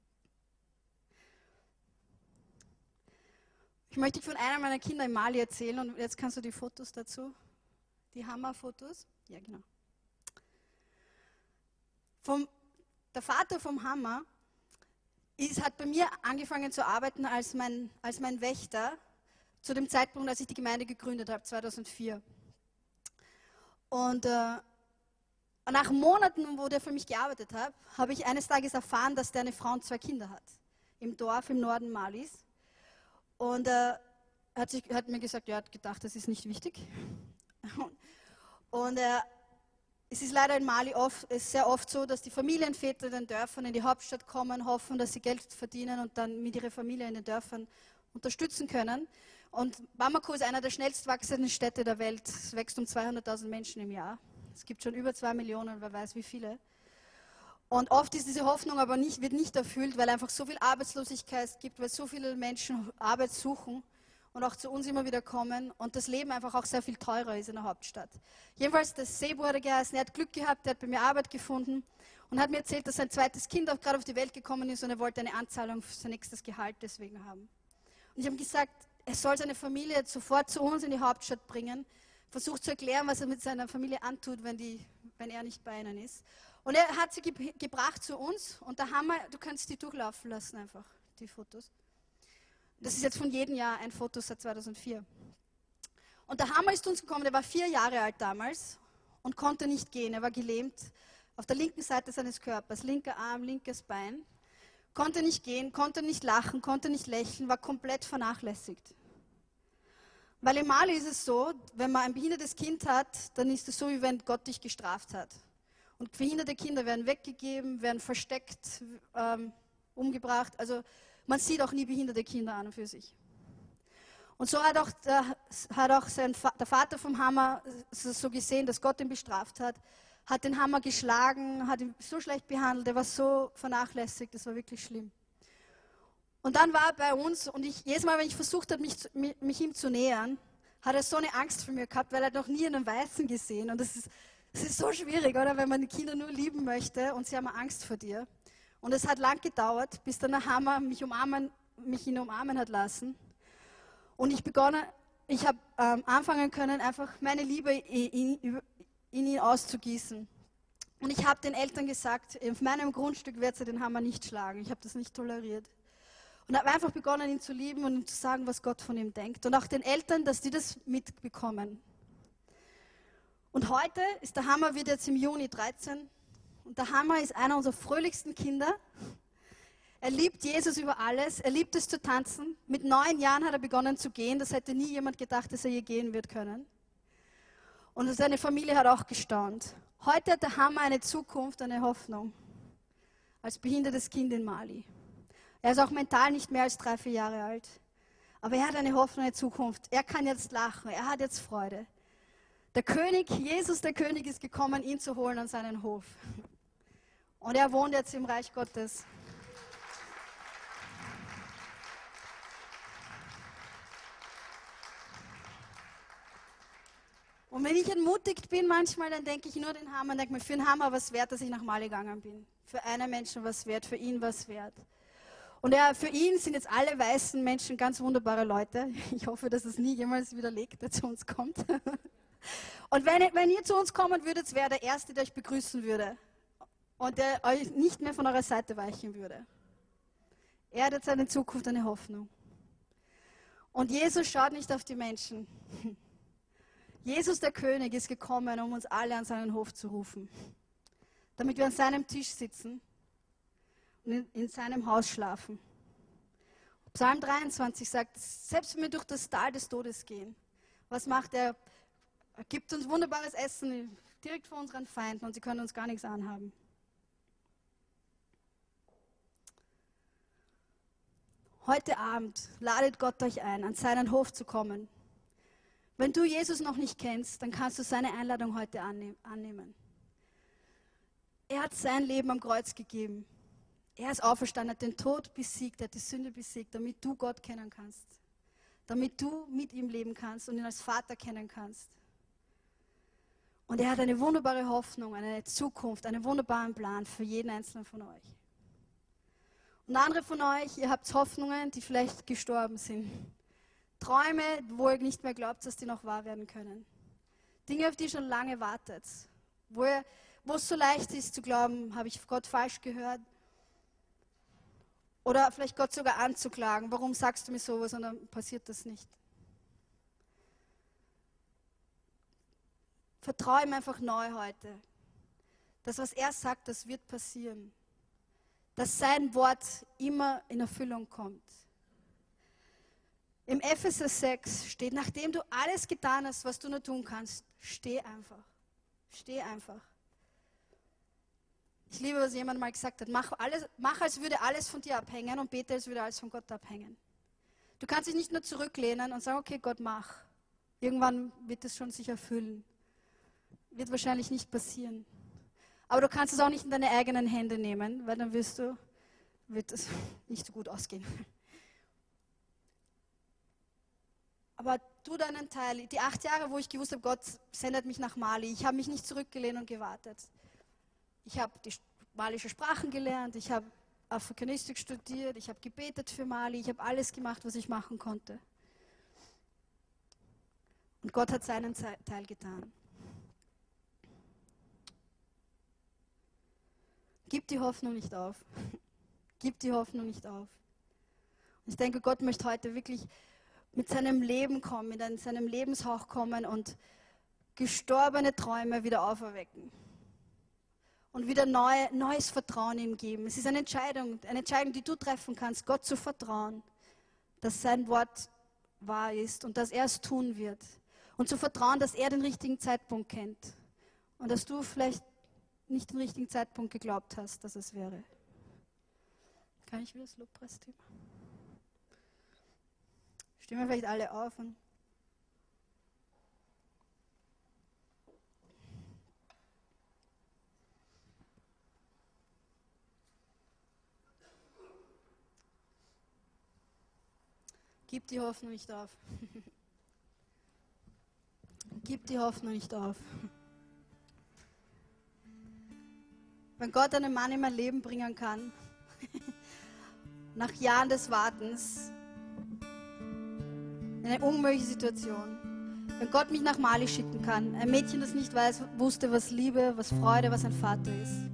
Ich möchte von einem meiner Kinder in Mali erzählen und jetzt kannst du die Fotos dazu, die Hammer-Fotos. Ja, genau. Vom, der Vater vom Hammer ist, hat bei mir angefangen zu arbeiten als mein, als mein Wächter zu dem Zeitpunkt, als ich die Gemeinde gegründet habe, 2004. Und äh, nach Monaten, wo der für mich gearbeitet hat, habe ich eines Tages erfahren, dass der eine Frau und zwei Kinder hat. Im Dorf im Norden Malis. Und äh, hat, hat mir gesagt, er hat gedacht, das ist nicht wichtig. Und äh, es ist leider in Mali oft, sehr oft so, dass die Familienväter in den Dörfern in die Hauptstadt kommen, hoffen, dass sie Geld verdienen und dann mit ihrer Familie in den Dörfern unterstützen können. Und Bamako ist einer der schnellst wachsenden Städte der Welt. Es wächst um 200.000 Menschen im Jahr. Es gibt schon über zwei Millionen, wer weiß wie viele. Und oft ist diese Hoffnung aber nicht, wird nicht erfüllt, weil einfach so viel Arbeitslosigkeit gibt, weil so viele Menschen Arbeit suchen und auch zu uns immer wieder kommen und das Leben einfach auch sehr viel teurer ist in der Hauptstadt. Jedenfalls, das Sebo hat er geheißen, er hat Glück gehabt, er hat bei mir Arbeit gefunden und hat mir erzählt, dass sein zweites Kind auch gerade auf die Welt gekommen ist und er wollte eine Anzahlung für sein nächstes Gehalt deswegen haben. Und ich habe gesagt, er soll seine Familie sofort zu uns in die Hauptstadt bringen, versucht zu erklären, was er mit seiner Familie antut, wenn, die, wenn er nicht bei ihnen ist. Und er hat sie ge gebracht zu uns und da haben wir, du kannst die durchlaufen lassen einfach, die Fotos. Das ist jetzt von jedem Jahr ein Foto seit 2004. Und der Hammer ist uns gekommen, der war vier Jahre alt damals und konnte nicht gehen. Er war gelähmt auf der linken Seite seines Körpers, linker Arm, linkes Bein. Konnte nicht gehen, konnte nicht lachen, konnte nicht lächeln, war komplett vernachlässigt. Weil in Mali ist es so, wenn man ein behindertes Kind hat, dann ist es so, wie wenn Gott dich gestraft hat. Und behinderte Kinder werden weggegeben, werden versteckt, ähm, umgebracht. Also man sieht auch nie behinderte Kinder an und für sich. Und so hat auch, der, hat auch sein, der Vater vom Hammer so gesehen, dass Gott ihn bestraft hat, hat den Hammer geschlagen, hat ihn so schlecht behandelt, er war so vernachlässigt, das war wirklich schlimm. Und dann war er bei uns und ich, jedes Mal, wenn ich versucht habe, mich, mich ihm zu nähern, hat er so eine Angst vor mir gehabt, weil er noch nie einen Weißen gesehen. Und das ist, das ist so schwierig, oder? Wenn man die Kinder nur lieben möchte und sie haben Angst vor dir. Und es hat lang gedauert, bis dann der Hammer mich, umarmen, mich ihn umarmen hat lassen. Und ich begonnen, ich habe ähm, anfangen können, einfach meine Liebe in, in, in ihn auszugießen. Und ich habe den Eltern gesagt, auf meinem Grundstück wird sie den Hammer nicht schlagen. Ich habe das nicht toleriert. Und habe einfach begonnen, ihn zu lieben und ihm zu sagen, was Gott von ihm denkt. Und auch den Eltern, dass die das mitbekommen. Und heute ist der Hammer, wird jetzt im Juni 13. Und der Hammer ist einer unserer fröhlichsten Kinder. Er liebt Jesus über alles. Er liebt es zu tanzen. Mit neun Jahren hat er begonnen zu gehen. Das hätte nie jemand gedacht, dass er je gehen wird können. Und seine Familie hat auch gestaunt. Heute hat der Hammer eine Zukunft, eine Hoffnung. Als behindertes Kind in Mali. Er ist auch mental nicht mehr als drei, vier Jahre alt. Aber er hat eine Hoffnung, eine Zukunft. Er kann jetzt lachen. Er hat jetzt Freude. Der König, Jesus der König, ist gekommen, ihn zu holen an seinen Hof. Und er wohnt jetzt im Reich Gottes. Und wenn ich entmutigt bin manchmal, dann denke ich nur den Hammer und denke mir, für den Hammer was wert, dass ich nach Mali gegangen bin. Für einen Menschen was wert, für ihn was wert. Und er, für ihn sind jetzt alle weißen Menschen ganz wunderbare Leute. Ich hoffe, dass es nie jemals widerlegt, der zu uns kommt. (laughs) Und wenn, wenn ihr zu uns kommen würdet, wäre der Erste, der euch begrüßen würde. Und der euch nicht mehr von eurer Seite weichen würde. Er hat jetzt eine Zukunft, eine Hoffnung. Und Jesus schaut nicht auf die Menschen. (laughs) Jesus der König ist gekommen, um uns alle an seinen Hof zu rufen, damit wir an seinem Tisch sitzen und in seinem Haus schlafen. Psalm 23 sagt, selbst wenn wir durch das Tal des Todes gehen, was macht er? Er gibt uns wunderbares Essen direkt vor unseren Feinden und sie können uns gar nichts anhaben. Heute Abend ladet Gott euch ein, an seinen Hof zu kommen. Wenn du Jesus noch nicht kennst, dann kannst du seine Einladung heute annehmen. Er hat sein Leben am Kreuz gegeben. Er ist auferstanden, hat den Tod besiegt, hat die Sünde besiegt, damit du Gott kennen kannst. Damit du mit ihm leben kannst und ihn als Vater kennen kannst. Und er hat eine wunderbare Hoffnung, eine Zukunft, einen wunderbaren Plan für jeden einzelnen von euch. Und andere von euch, ihr habt Hoffnungen, die vielleicht gestorben sind. Träume, wo ihr nicht mehr glaubt, dass die noch wahr werden können. Dinge, auf die ihr schon lange wartet. Wo, ihr, wo es so leicht ist zu glauben, habe ich Gott falsch gehört. Oder vielleicht Gott sogar anzuklagen. Warum sagst du mir sowas und dann passiert das nicht? Vertraue ihm einfach neu heute. Das, was er sagt, das wird passieren. Dass sein Wort immer in Erfüllung kommt. Im Epheser 6 steht, nachdem du alles getan hast, was du nur tun kannst, steh einfach. Steh einfach. Ich liebe, was jemand mal gesagt hat. Mach, alles, mach, als würde alles von dir abhängen und bete, als würde alles von Gott abhängen. Du kannst dich nicht nur zurücklehnen und sagen, okay, Gott, mach. Irgendwann wird es schon sich erfüllen. Wird wahrscheinlich nicht passieren. Aber du kannst es auch nicht in deine eigenen Hände nehmen, weil dann wirst du, wird es (laughs) nicht so gut ausgehen. Aber tu deinen Teil. Die acht Jahre, wo ich gewusst habe, Gott sendet mich nach Mali, ich habe mich nicht zurückgelehnt und gewartet. Ich habe die malische Sprachen gelernt, ich habe Afrikanistik studiert, ich habe gebetet für Mali, ich habe alles gemacht, was ich machen konnte. Und Gott hat seinen Teil getan. Gib die Hoffnung nicht auf. Gib die Hoffnung nicht auf. Und ich denke, Gott möchte heute wirklich mit seinem Leben kommen, mit seinem Lebenshauch kommen und gestorbene Träume wieder auferwecken. Und wieder neu, neues Vertrauen ihm geben. Es ist eine Entscheidung, eine Entscheidung, die du treffen kannst, Gott zu vertrauen, dass sein Wort wahr ist und dass er es tun wird. Und zu vertrauen, dass er den richtigen Zeitpunkt kennt. Und dass du vielleicht nicht den richtigen Zeitpunkt geglaubt hast, dass es wäre. Kann ich wieder das Lobpreisteam? Stehen wir vielleicht alle auf und Gib die Hoffnung nicht auf. (laughs) Gib die Hoffnung nicht auf. Wenn Gott einen Mann in mein Leben bringen kann, nach Jahren des Wartens, in eine unmögliche Situation, wenn Gott mich nach Mali schicken kann, ein Mädchen, das nicht weiß, wusste, was Liebe, was Freude, was ein Vater ist,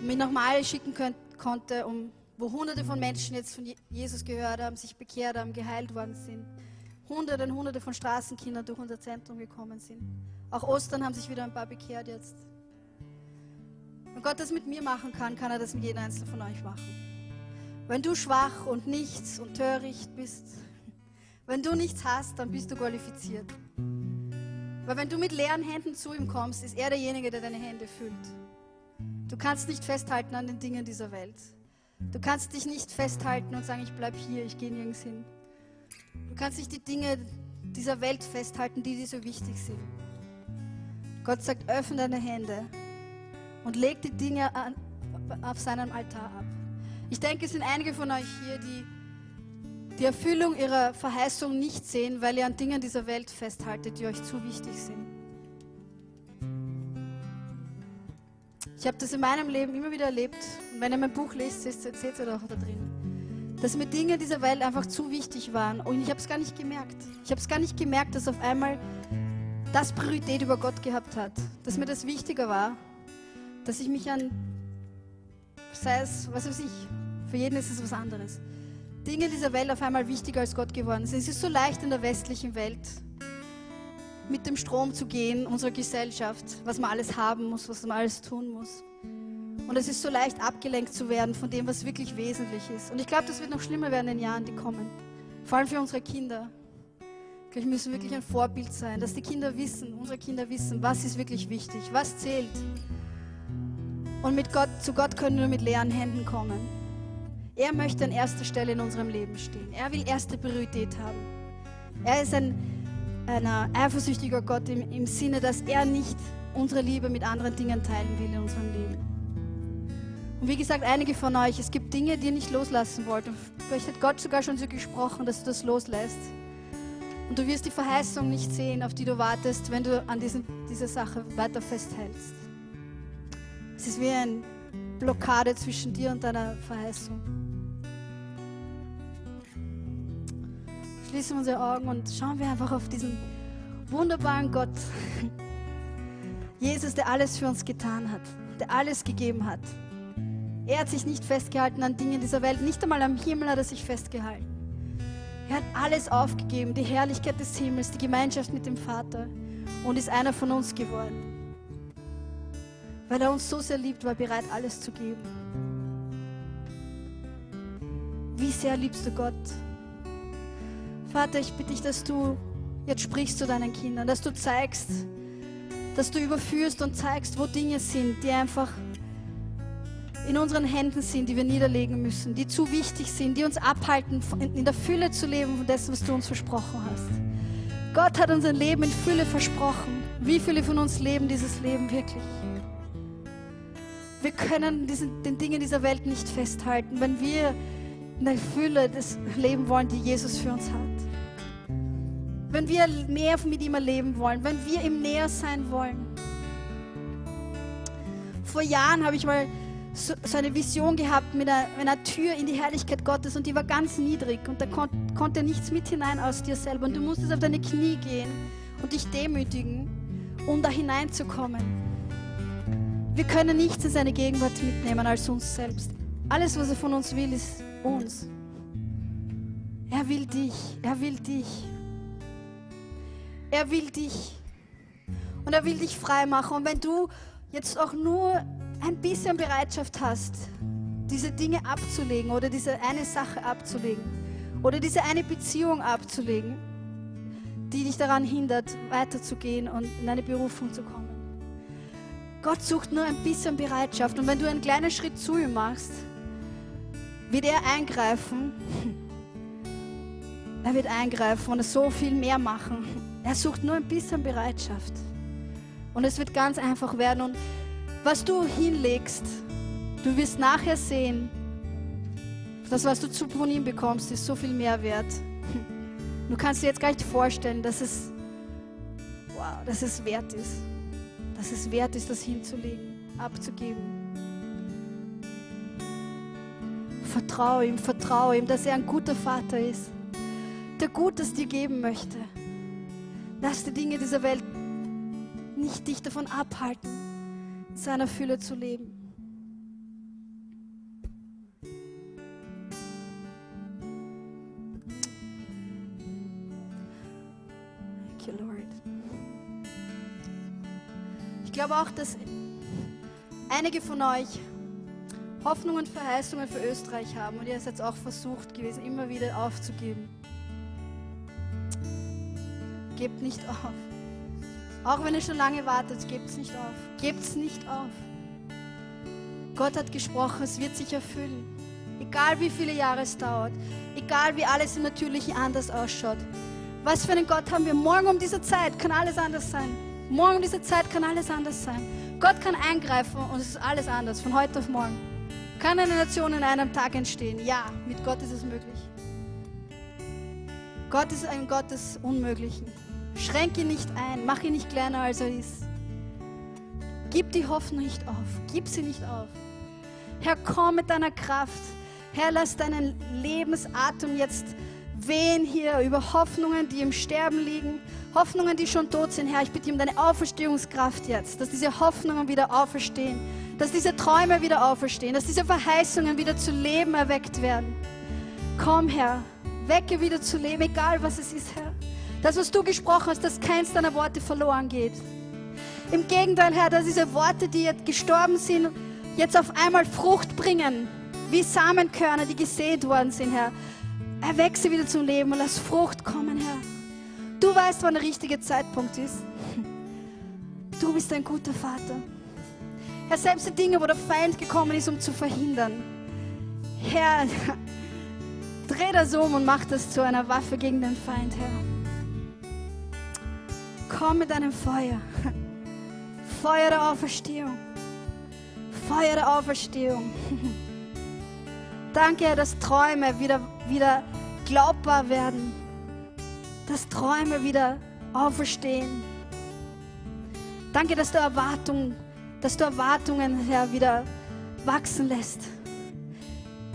und mich nach Mali schicken könnt, konnte, um, wo hunderte von Menschen jetzt von Je- Jesus gehört haben, sich bekehrt haben, geheilt worden sind, hunderte und hunderte von Straßenkindern durch unser Zentrum gekommen sind. Auch Ostern haben sich wieder ein paar bekehrt jetzt. Wenn Gott das mit mir machen kann, kann er das mit jedem Einzelnen von euch machen. Wenn du schwach und nichts und töricht bist, wenn du nichts hast, dann bist du qualifiziert. Weil wenn du mit leeren Händen zu ihm kommst, ist er derjenige, der deine Hände füllt. Du kannst nicht festhalten an den Dingen dieser Welt. Du kannst dich nicht festhalten und sagen, ich bleib hier, ich gehe nirgends hin. Du kannst nicht die Dinge dieser Welt festhalten, die dir so wichtig sind. Gott sagt, öffne deine Hände und leg die Dinge an, auf seinem Altar ab. Ich denke, es sind einige von euch hier, die die Erfüllung ihrer Verheißung nicht sehen, weil ihr an Dingen dieser Welt festhaltet, die euch zu wichtig sind. Ich habe das in meinem Leben immer wieder erlebt. Und wenn ihr mein Buch lest, seht ihr auch da drin. Dass mir Dinge dieser Welt einfach zu wichtig waren. Und ich habe es gar nicht gemerkt. Ich habe es gar nicht gemerkt, dass auf einmal das Priorität über Gott gehabt hat. Dass mir das wichtiger war. Dass ich mich an, sei es, was weiß ich, für jeden ist es was anderes. Dinge dieser Welt auf einmal wichtiger als Gott geworden sind. Es ist so leicht in der westlichen Welt mit dem Strom zu gehen, unserer Gesellschaft, was man alles haben muss, was man alles tun muss. Und es ist so leicht abgelenkt zu werden von dem, was wirklich wesentlich ist. Und ich glaube, das wird noch schlimmer werden in den Jahren, die kommen. Vor allem für unsere Kinder. Wir müssen wirklich ein Vorbild sein, dass die Kinder wissen, unsere Kinder wissen, was ist wirklich wichtig, was zählt. Und mit Gott, zu Gott können wir nur mit leeren Händen kommen. Er möchte an erster Stelle in unserem Leben stehen. Er will erste Priorität haben. Er ist ein, ein eifersüchtiger Gott im, im Sinne, dass er nicht unsere Liebe mit anderen Dingen teilen will in unserem Leben. Und wie gesagt, einige von euch, es gibt Dinge, die ihr nicht loslassen wollt. Und vielleicht hat Gott sogar schon so gesprochen, dass du das loslässt. Und du wirst die Verheißung nicht sehen, auf die du wartest, wenn du an diesen, dieser Sache weiter festhältst. Es ist wie eine Blockade zwischen dir und deiner Verheißung. Schließen unsere Augen und schauen wir einfach auf diesen wunderbaren Gott. (laughs) Jesus, der alles für uns getan hat, der alles gegeben hat. Er hat sich nicht festgehalten an Dingen dieser Welt, nicht einmal am Himmel hat er sich festgehalten. Er hat alles aufgegeben, die Herrlichkeit des Himmels, die Gemeinschaft mit dem Vater und ist einer von uns geworden. Weil er uns so sehr liebt, war er bereit, alles zu geben. Wie sehr liebst du Gott? Vater, ich bitte dich, dass du jetzt sprichst zu deinen Kindern, dass du zeigst, dass du überführst und zeigst, wo Dinge sind, die einfach in unseren Händen sind, die wir niederlegen müssen, die zu wichtig sind, die uns abhalten, in der Fülle zu leben von dessen, was du uns versprochen hast. Gott hat uns ein Leben in Fülle versprochen. Wie viele von uns leben dieses Leben wirklich? Wir können diesen, den Dingen dieser Welt nicht festhalten, wenn wir in der Fülle des Leben wollen, die Jesus für uns hat. Wenn wir mehr mit ihm erleben wollen, wenn wir ihm näher sein wollen. Vor Jahren habe ich mal so, so eine Vision gehabt mit einer, mit einer Tür in die Herrlichkeit Gottes und die war ganz niedrig und da kon konnte nichts mit hinein aus dir selber und du musstest auf deine Knie gehen und dich demütigen, um da hineinzukommen. Wir können nichts in seine Gegenwart mitnehmen als uns selbst. Alles, was er von uns will, ist uns. Er will dich, er will dich. Er will dich. Und er will dich frei machen. Und wenn du jetzt auch nur ein bisschen Bereitschaft hast, diese Dinge abzulegen oder diese eine Sache abzulegen oder diese eine Beziehung abzulegen, die dich daran hindert, weiterzugehen und in eine Berufung zu kommen. Gott sucht nur ein bisschen Bereitschaft und wenn du einen kleinen Schritt zu ihm machst, wird er eingreifen. (laughs) Er wird eingreifen und so viel mehr machen. Er sucht nur ein bisschen Bereitschaft. Und es wird ganz einfach werden. Und was du hinlegst, du wirst nachher sehen, das, was du zu- von ihm bekommst, ist so viel mehr wert. (laughs) Du kannst dir jetzt gar nicht vorstellen, dass es wow, dass es wert ist. Dass es wert ist, das hinzulegen, abzugeben. Vertraue ihm, vertraue ihm, dass er ein guter Vater ist, der Gutes dir geben möchte. Lass die Dinge dieser Welt nicht dich davon abhalten, in seiner Fülle zu leben. Thank you, Lord. Ich glaube auch, dass einige von euch Hoffnungen und Verheißungen für Österreich haben und ihr seid auch versucht gewesen, immer wieder aufzugeben. Gebt nicht auf. Auch wenn ihr schon lange wartet, gebt es nicht auf. Gebt es nicht auf. Gott hat gesprochen, es wird sich erfüllen. Egal wie viele Jahre es dauert. Egal wie alles im Natürlichen anders ausschaut. Was für einen Gott haben wir? Morgen um diese Zeit kann alles anders sein. Morgen diese Zeit kann alles anders sein. Gott kann eingreifen und es ist alles anders, von heute auf morgen. Kann eine Nation in einem Tag entstehen? Ja, mit Gott ist es möglich. Gott ist ein Gott des Unmöglichen. Schränk ihn nicht ein, mach ihn nicht kleiner als er ist. Gib die Hoffnung nicht auf, gib sie nicht auf. Herr, komm mit deiner Kraft. Herr, lass deinen Lebensatem jetzt wehen hier über Hoffnungen, die im Sterben liegen, Hoffnungen, die schon tot sind. Herr, ich bitte um deine Auferstehungskraft jetzt, dass diese Hoffnungen wieder auferstehen, dass diese Träume wieder auferstehen, dass diese Verheißungen wieder zu Leben erweckt werden. Komm, Herr, wecke wieder zu Leben, egal was es ist, Herr. Das, was du gesprochen hast, dass keins deiner Worte verloren geht. Im Gegenteil, Herr, dass diese Worte, die jetzt gestorben sind, jetzt auf einmal Frucht bringen, wie Samenkörner, die gesät worden sind, Herr. Erweck sie wieder zum Leben und lass Frucht kommen, Herr. Du weißt, wann der richtige Zeitpunkt ist. Du bist ein guter Vater. Herr, selbst die Dinge, wo der Feind gekommen ist, um zu verhindern. Herr, dreh das um und mach das zu einer Waffe gegen den Feind, Herr. Komm mit deinem Feuer. Feuer der Auferstehung. Feuer der Auferstehung. Danke, Herr, dass Träume wieder, wieder glaubbar werden. Dass Träume wieder auferstehen. Danke, dass du Erwartungen, dass du Erwartungen, Herr, wieder wachsen lässt.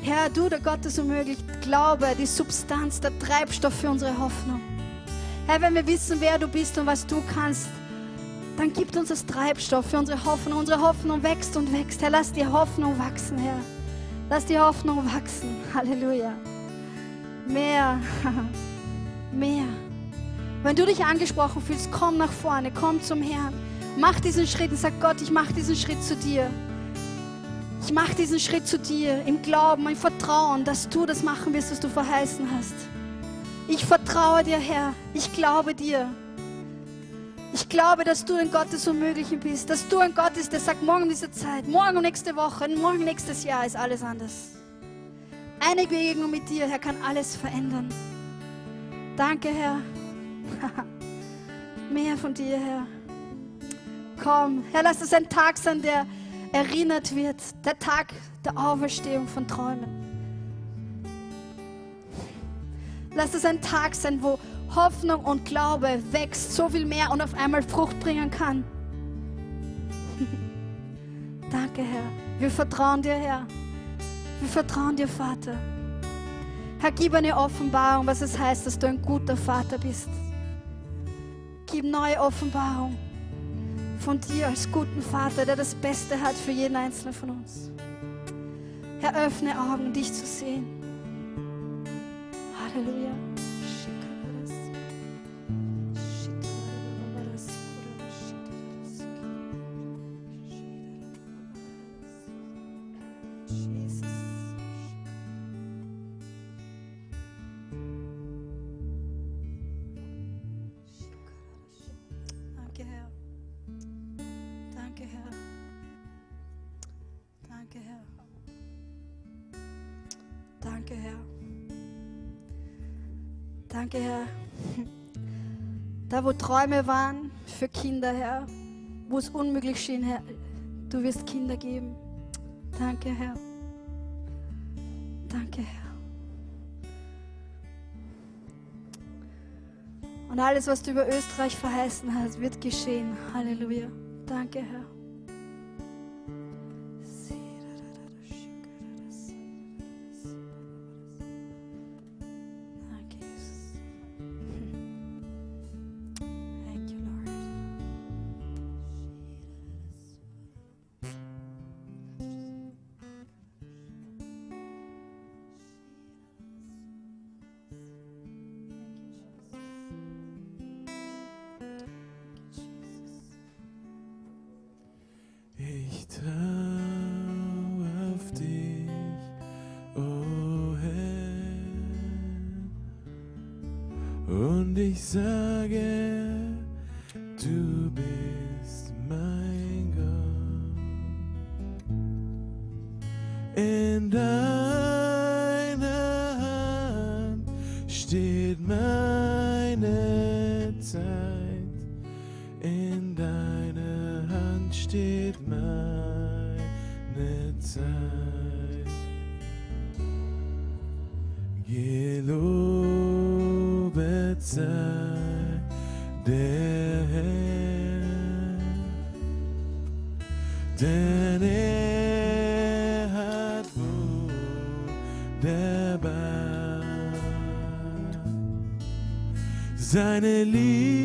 Herr, du, der Gott ist unmöglich, Glaube, die Substanz, der Treibstoff für unsere Hoffnung. Herr, wenn wir wissen, wer du bist und was du kannst, dann gibt uns das Treibstoff für unsere Hoffnung. Unsere Hoffnung wächst und wächst. Herr, lass die Hoffnung wachsen, Herr. Lass die Hoffnung wachsen. Halleluja. Mehr, (laughs) mehr. Wenn du dich angesprochen fühlst, komm nach vorne, komm zum Herrn. Mach diesen Schritt und sag Gott, ich mache diesen Schritt zu dir. Ich mache diesen Schritt zu dir im Glauben, im Vertrauen, dass du das machen wirst, was du verheißen hast. Ich vertraue dir, Herr. Ich glaube dir. Ich glaube, dass du ein Gott des Unmöglichen bist. Dass du ein Gott bist, der sagt, morgen diese Zeit, morgen nächste Woche, morgen nächstes Jahr ist alles anders. Eine Begegnung mit dir, Herr, kann alles verändern. Danke, Herr. (laughs) Mehr von dir, Herr. Komm, Herr, lass es ein Tag sein, der erinnert wird. Der Tag der Auferstehung von Träumen. Lass es ein Tag sein, wo Hoffnung und Glaube wächst so viel mehr und auf einmal Frucht bringen kann. (laughs) Danke, Herr. Wir vertrauen dir, Herr. Wir vertrauen dir, Vater. Herr, gib eine Offenbarung, was es heißt, dass du ein guter Vater bist. Gib neue Offenbarung von dir als guten Vater, der das Beste hat für jeden Einzelnen von uns. Herr, öffne Augen, dich zu sehen. Halleluja. Wo Träume waren für Kinder, Herr, wo es unmöglich schien, Herr, du wirst Kinder geben. Danke, Herr. Danke, Herr. Und alles, was du über Österreich verheißen hast, wird geschehen. Halleluja. Danke, Herr. Gelobet sei der Herr, denn er hat wunderbar seine Liebe.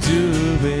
do it.